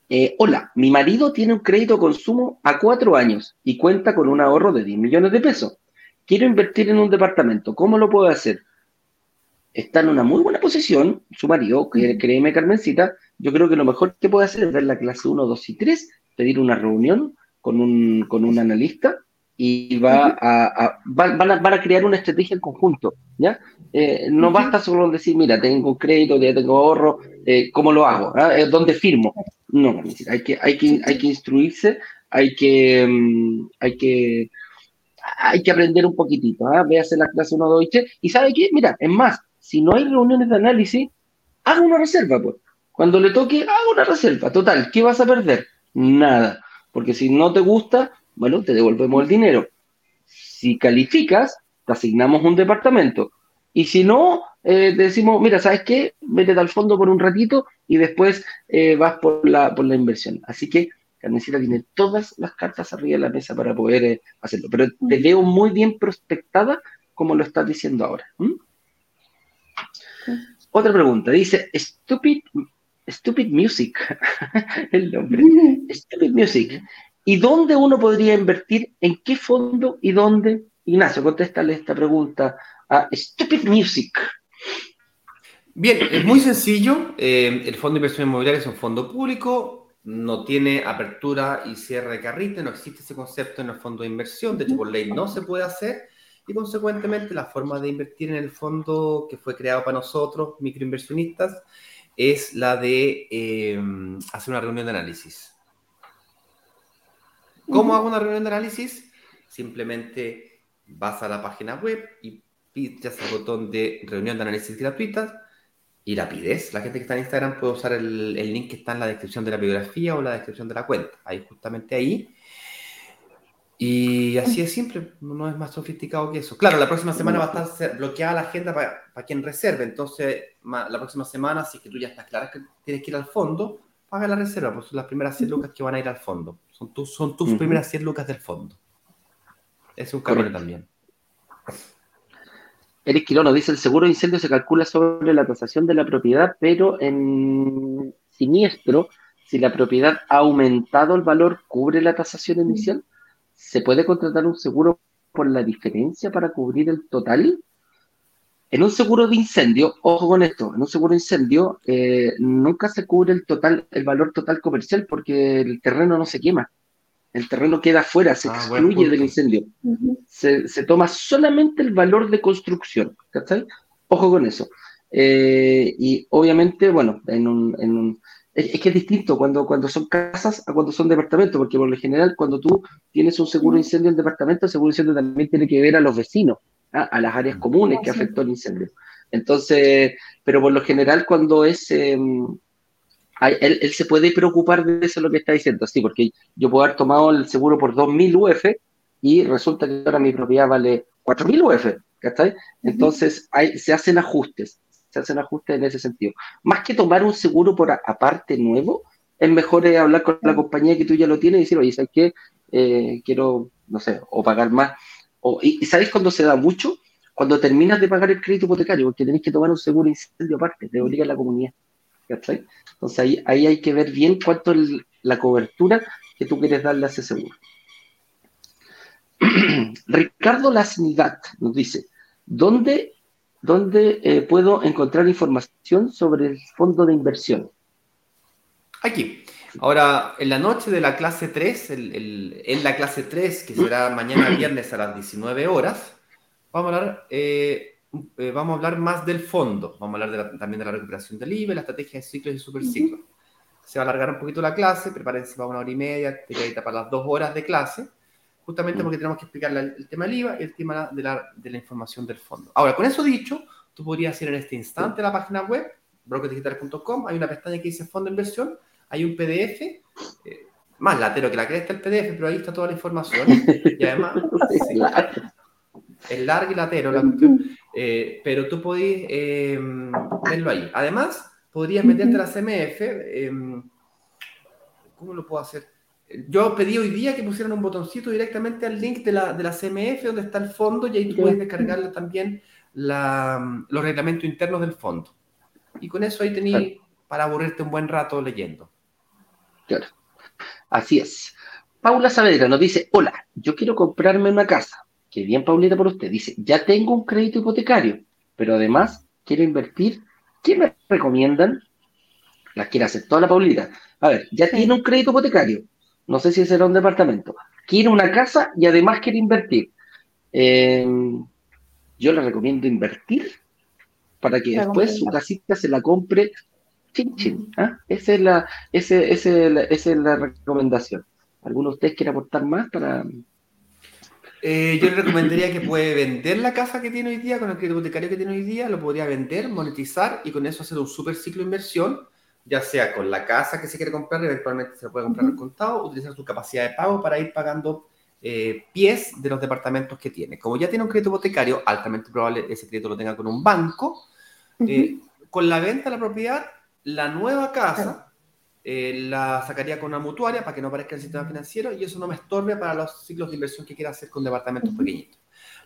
eh, hola, mi marido tiene un crédito consumo a cuatro años y cuenta con un ahorro de 10 millones de pesos. Quiero invertir en un departamento. ¿Cómo lo puedo hacer? Está en una muy buena posición, su marido, créeme Carmencita, yo creo que lo mejor que puede hacer es ver la clase 1, 2 y 3, pedir una reunión con un, con un analista y va a, van, a, crear una estrategia en conjunto, ¿ya? Eh, no basta solo decir, mira, tengo crédito, ya tengo ahorro, eh, ¿cómo lo hago? ¿Ah? ¿Dónde firmo? No, hay que, hay que, hay que instruirse, hay que, mm, hay que, hay que aprender un poquitito, ¿ah? hacer la clase 1, 2 y 3, y ¿sabe qué? Mira, es más, si no hay reuniones de análisis, haga una reserva, pues. Cuando le toque, haga una reserva. Total, ¿qué vas a perder? Nada. Porque si no te gusta, bueno, te devolvemos el dinero. Si calificas, te asignamos un departamento. Y si no, eh, te decimos, mira, ¿sabes qué? Vete al fondo por un ratito y después eh, vas por la, por la inversión. Así que Carmencita tiene todas las cartas arriba de la mesa para poder eh, hacerlo. Pero te veo muy bien prospectada como lo estás diciendo ahora. Otra pregunta. Dice, stupid, stupid music. el nombre. stupid music. ¿Y dónde uno podría invertir? ¿En qué fondo y dónde? Ignacio, contéstale esta pregunta a Stupid Music. Bien, es muy sencillo. Eh, el Fondo de Inversión Inmobiliaria es un fondo público, no tiene apertura y cierre de carrete, no existe ese concepto en el fondo de inversión, de hecho por ley no se puede hacer y consecuentemente la forma de invertir en el fondo que fue creado para nosotros, microinversionistas, es la de eh, hacer una reunión de análisis. ¿Cómo hago una reunión de análisis? Simplemente vas a la página web y pides el botón de reunión de análisis gratuitas y la pides. La gente que está en Instagram puede usar el, link que está en la descripción de la biografía o la descripción de la cuenta. Ahí, justamente ahí. Y así es simple, no es más sofisticado que eso. Claro, la próxima semana va a estar bloqueada la agenda para, quien reserve. Entonces, la próxima semana, si es que tú ya estás clara que tienes que ir al fondo, paga la reserva, pues son las primeras 100 lucas que van a ir al fondo. Son, tus son tus primeras 100 lucas del fondo. Es un camino también. Eric Quirono dice, el seguro de incendio se calcula sobre la tasación de la propiedad, pero en siniestro, si la propiedad ha aumentado el valor, ¿cubre la tasación inicial? ¿Se puede contratar un seguro por la diferencia para cubrir el total? En un seguro de incendio, ojo con esto, en un seguro de incendio eh, nunca se cubre el total, el valor total comercial porque el terreno no se quema. El terreno queda fuera, se ah, excluye del incendio. se, toma solamente el valor de construcción. ¿cachai? Ojo con eso. Eh, y obviamente, bueno, en un, en un es, que es distinto cuando, cuando son casas a cuando son departamentos, porque por lo general cuando tú tienes un seguro de incendio en departamento, el seguro de incendio también tiene que ver a los vecinos a las áreas comunes que afectó el incendio. Entonces, pero por lo general cuando es... Em, él, se puede preocupar de eso lo que está diciendo, sí, porque yo puedo haber tomado el seguro por 2.000 UF y resulta que ahora mi propiedad vale 4.000 UF, ¿cachai? Entonces hay, se hacen ajustes, se hacen ajustes en ese sentido. Más que tomar un seguro por aparte nuevo, es mejor eh, hablar con la compañía que tú ya lo tienes y decir, oye, ¿sabes qué? Eh, quiero, no sé, o pagar más y, ¿sabéis cuándo se da mucho? Cuando terminas de pagar el crédito hipotecario, porque tenéis que tomar un seguro incendio aparte, te obliga a la comunidad. Entonces ahí, ahí, hay que ver bien cuánto es la cobertura que tú quieres darle a ese seguro. Ricardo Lasnigat nos dice, ¿dónde, dónde eh, puedo encontrar información sobre el fondo de inversión? Aquí. Ahora, en la noche de la clase 3, en la clase 3, que será mañana viernes a las 19 horas, vamos a hablar, eh, eh, vamos a hablar más del fondo. Vamos a hablar también de la recuperación del IBE, la estrategia de ciclos y superciclos. Se va a alargar un poquito la clase, prepárense para una hora y media, para las dos horas de clase, justamente porque tenemos que explicar el tema del IVA y el tema de la, de la información del fondo. Ahora, con eso dicho, tú podrías ir en este instante a la página web, brokerdigital.com, hay una pestaña que dice fondo de inversión, hay un PDF, eh, más latero que la cresta el PDF, pero ahí está toda la información. Y además, es largo y latero la cuestión, eh, pero tú podés eh, verlo ahí. Además, podrías meterte a la CMF. ¿Cómo lo puedo hacer? Yo pedí hoy día que pusieran un botoncito directamente al link de la, de la CMF donde está el fondo y ahí tú puedes descargarle también los reglamentos internos del fondo. Y con eso ahí tenéis para aburrirte un buen rato leyendo. Claro. Así es. Paula Saavedra nos dice, hola, yo quiero comprarme una casa. Qué bien, Paulita, por usted. Dice, ya tengo un crédito hipotecario, pero además quiero invertir. ¿Qué me recomiendan? La quiere hacer toda la Paulita. A ver, ya tiene un crédito hipotecario. No sé si será un departamento. quiere una casa y además quiere invertir. Eh, yo le recomiendo invertir para que después su casita se la compre chin chin. ¿ah? Esa, es la, ese, ese, esa es la recomendación. ¿Alguno de ustedes quiere aportar más para...? Eh, yo le recomendaría que puede vender la casa que tiene hoy día con el crédito hipotecario que tiene hoy día, lo podría vender, monetizar y con eso hacer un super ciclo de inversión, ya sea con la casa que se quiere comprar, eventualmente se puede comprar al contado, utilizar su capacidad de pago para ir pagando eh, pies de los departamentos que tiene. Como ya tiene un crédito hipotecario, altamente probable ese crédito lo tenga con un banco, eh, con la venta de la propiedad, la nueva casa eh, la sacaría con una mutuaria para que no aparezca el sistema financiero y eso no me estorbe para los ciclos de inversión que quiera hacer con departamentos pequeñitos.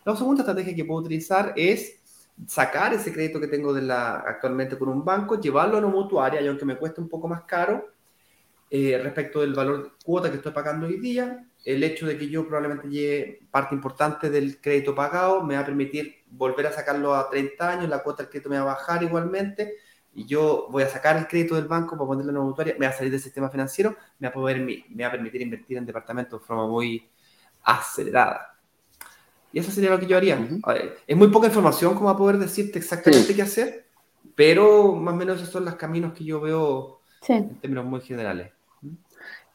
La segunda estrategia que puedo utilizar es sacar ese crédito que tengo de la, actualmente con un banco, llevarlo a una mutuaria y aunque me cueste un poco más caro respecto del valor cuota que estoy pagando hoy día, el hecho de que yo probablemente lleve parte importante del crédito pagado me va a permitir volver a sacarlo a 30 años, la cuota del crédito me va a bajar igualmente y yo voy a sacar el crédito del banco para ponerlo en una mutuaria, me va a salir del sistema financiero, me va a, poder, me va a permitir invertir en departamentos de forma muy acelerada. Y eso sería lo que yo haría. es muy poca información como a poder decirte exactamente qué hacer, pero más o menos esos son los caminos que yo veo en términos muy generales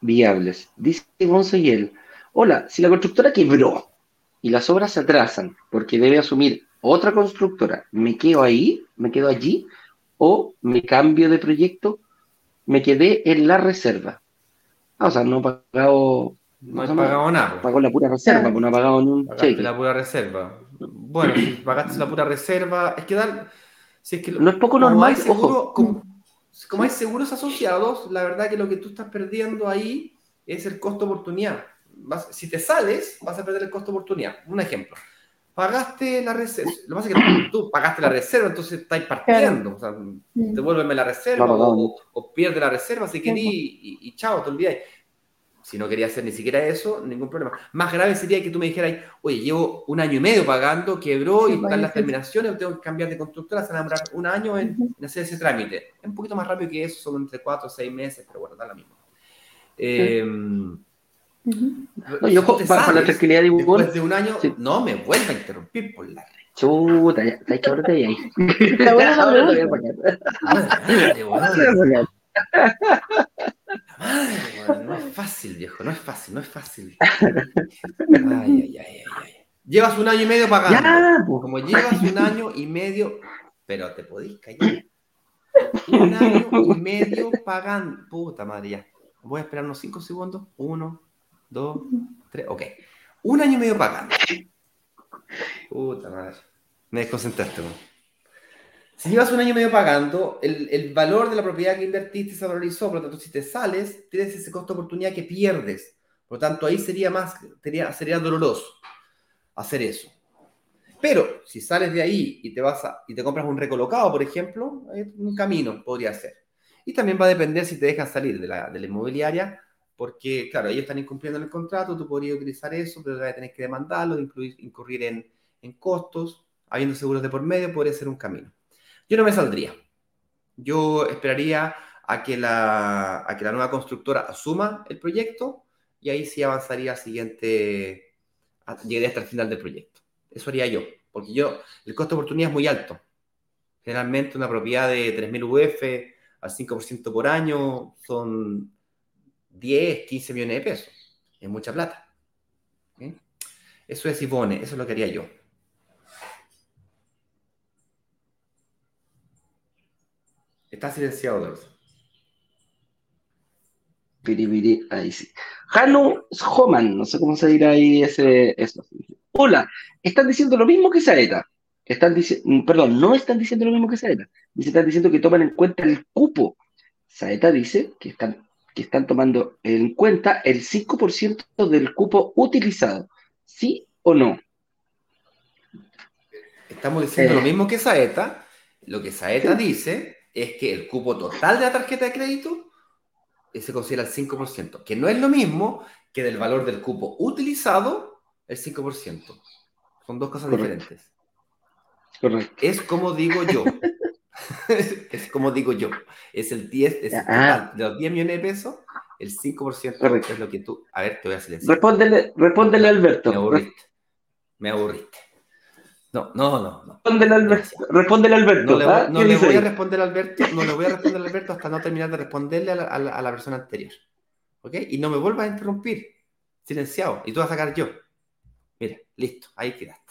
viables. Dice él, hola, si la constructora quebró y las obras se atrasan porque debe asumir otra constructora, ¿me quedo ahí? ¿Me quedo allí? ¿O me cambio de proyecto? Me quedé en la reserva. Ah, o sea, no he pagado... No he pagado nada. Pagó la pura reserva, no ha pagado ni un cheque. la pura reserva. Bueno, si pagaste la pura reserva, es que dar... Si es que no es poco normal, ojo como hay seguros asociados, la verdad que lo que tú estás perdiendo ahí es el costo oportunidad. si te sales, vas a perder el costo oportunidad. Un ejemplo. Pagaste la reserva. Lo que pasa es que tú pagaste la reserva, entonces estás partiendo. O sea, devuélveme la reserva o, o, pierde la reserva si querés y, y, chao, te olvidáis. Si no quería hacer ni siquiera eso, ningún problema. Más grave sería que tú me dijeras, oye, llevo un año y medio pagando, quebró y están las terminaciones, tengo que cambiar de constructora, se van a demorar un año en, hacer ese trámite. Es un poquito más rápido que eso, son entre cuatro o seis meses, pero bueno, da la misma. Eh, yo, para, la tranquilidad de Después de un año, no me vuelva a interrumpir por la red. Chuta, ya, hay que ahorita ahí. Madre, no es fácil, viejo, no es fácil, no es fácil. Ay, ay, ay, ay. Llevas un año y medio pagando. Pues. Como llevas un año y medio, pero te podéis callar. Un año y medio pagando. Puta madre, ya. Voy a esperar unos 5 segundos. Uno, dos, tres. Ok. Un año y medio pagando. Puta madre. Me desconcentraste, si llevas un año y medio pagando, el, valor de la propiedad que invertiste se valorizó, por lo tanto, si te sales, tienes ese costo de oportunidad que pierdes. Por lo tanto, ahí sería más, sería, sería doloroso hacer eso. Pero si sales de ahí y te vas y te compras un recolocado, por ejemplo, un camino podría ser. Y también va a depender si te dejan salir de la, de la inmobiliaria, porque, claro, ellos están incumpliendo el contrato, tú podrías utilizar eso, pero a tener que demandarlo, incluir, incurrir en, en costos, habiendo seguros de por medio, podría ser un camino. Yo no me saldría. Yo esperaría a que la, que la nueva constructora asuma el proyecto y ahí sí avanzaría al siguiente, llegaría hasta el final del proyecto. Eso haría yo, porque yo, el costo de oportunidad es muy alto. Generalmente una propiedad de 3.000 UF al 5% por año son 10, 15 millones de pesos. Es mucha plata. Eso es Ivone, eso es lo que haría yo. Está silenciado, Dorso. Piripiri, ahí sí. Hanu Homan, no sé cómo se dirá ahí ese, eso. Hola, están diciendo lo mismo que Saeta. Están mm, perdón, no están diciendo lo mismo que Saeta. Están diciendo que toman en cuenta el cupo. Saeta dice que están, que están tomando en cuenta el 5% del cupo utilizado. ¿Sí o no? Estamos diciendo lo eh. mismo que Saeta. Lo que Saeta dice es que el cupo total de la tarjeta de crédito se considera el 5%, que no es lo mismo que del valor del cupo utilizado el 5%. Son dos cosas diferentes. Correcto. Es como digo yo. es como digo yo. Es el 10, es de los 10 millones de pesos, El 5% es lo que tú. A ver, te voy a silenciar. Respóndele, respóndele Alberto. Me aburriste. Me aburriste. No, no, no. no. Respóndele, Alberto. Respóndele Alberto. No le, ¿ah? no ¿Qué le dice voy a ahí? responder a Alberto, no le voy a responder a Alberto hasta no terminar de responderle a la, a la- a la persona anterior. ¿Ok? Y no me vuelvas a interrumpir. Silenciado. Y tú vas a sacar yo. Mira, listo. Ahí quedaste.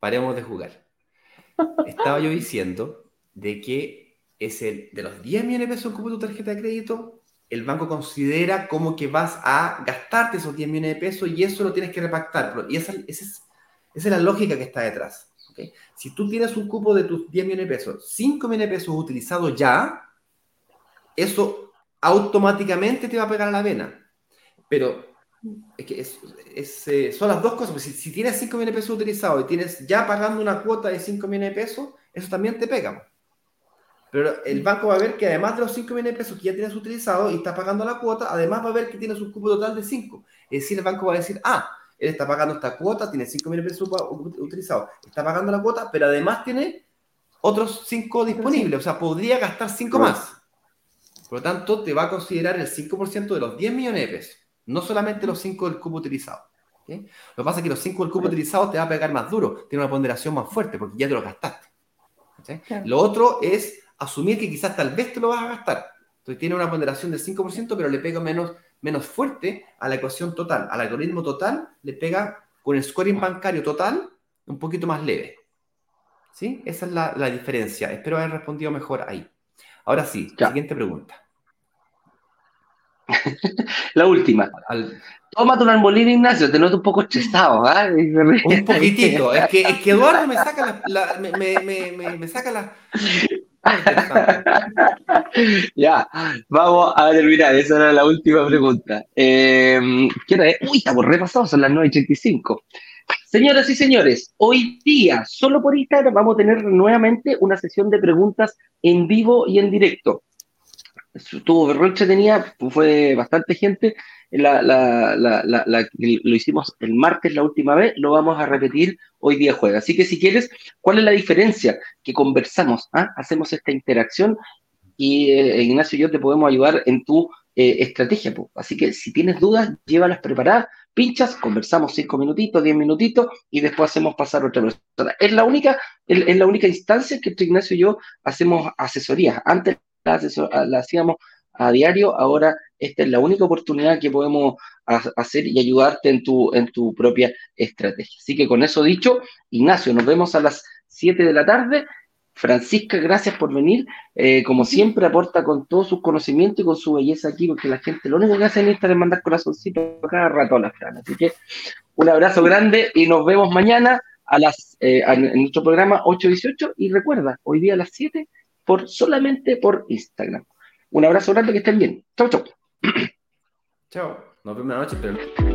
Paremos de jugar. Estaba yo diciendo de que es el de los 10 millones de pesos que ocupa tu tarjeta de crédito, el banco considera como que vas a gastarte esos 10 millones de pesos y eso lo tienes que repactar. Y esa, esa es, esa es la lógica que está detrás. ¿ok? Si tú tienes un cupo de tus 10 millones de pesos, 5 millones de pesos utilizados ya, eso automáticamente te va a pegar a la vena. Pero es que es- es, eh, son las dos cosas. si, si tienes 5 millones de pesos utilizados y tienes ya pagando una cuota de 5 millones de pesos, eso también te pega. Pero el banco va a ver que además de los 5 millones de pesos que ya tienes utilizados y estás pagando la cuota, además va a ver que tienes un cupo total de 5. Es decir, el banco va a decir, ah, él está pagando esta cuota, tiene 5 millones de pesos utilizados, está pagando la cuota, pero además tiene otros 5 disponibles. O sea, podría gastar 5 Claro. más. Por lo tanto, te va a considerar el 5% de los 10 millones de pesos, no solamente los 5 del cupo utilizado. Lo que pasa es que los 5 del cupo utilizado te va a pegar más duro, tiene una ponderación más fuerte porque ya te lo gastaste. ¿ok? Claro. Lo otro es asumir que quizás tal vez te lo vas a gastar. Entonces tiene una ponderación del 5%, pero le pega menos, menos fuerte a la ecuación total. Al algoritmo total le pega con el scoring bancario total un poquito más leve. ¿Sí? Esa es la, la diferencia. Espero haber respondido mejor ahí. Ahora sí, Ya. siguiente pregunta. La última. Al- Tómate un arbolín, Ignacio, te noto un poco estresado. ¿ah? un poquitito. es, que, es que Eduardo me saca la, la- me, me, me, me- saca la. ya, vamos a terminar. Esa era la última pregunta. Eh, ¿qué hora es? Uy, estamos repasados, son las 9.85. Señoras y señores, hoy día, solo por Instagram, vamos a tener nuevamente una sesión de preguntas en vivo y en directo. Estuvo re entretenida, fue bastante gente. La, lo hicimos el martes la última vez, lo vamos a repetir hoy día jueves. Así que si quieres, ¿cuál es la diferencia? Que conversamos, ¿ah? hacemos esta interacción y eh, Ignacio y yo te podemos ayudar en tu eh, estrategia. po. Así que si tienes dudas, llévalas preparadas, pinchas, conversamos cinco minutitos, diez minutitos y después hacemos pasar otra persona. Es la única, es, es la única instancia que Ignacio y yo hacemos asesorías. Antes la, hacíamos a diario, ahora esta es la única oportunidad que podemos ha- hacer y ayudarte en tu, en tu propia estrategia. Así que con eso dicho, Ignacio, nos vemos a las 7 de la tarde. Francisca, gracias por venir. Eh, como siempre, aporta con todo su conocimiento y con su belleza aquí, porque la gente lo único que hace en Instagram es mandar corazoncitos cada rato a la Fran. Así que un abrazo grande y nos vemos mañana a las, eh, en nuestro programa 818. Y recuerda, hoy día a las 7, por, solamente por Instagram. Un abrazo grande, que estén bien. Chau, chau. Chao. Nos vemos la noche, pero.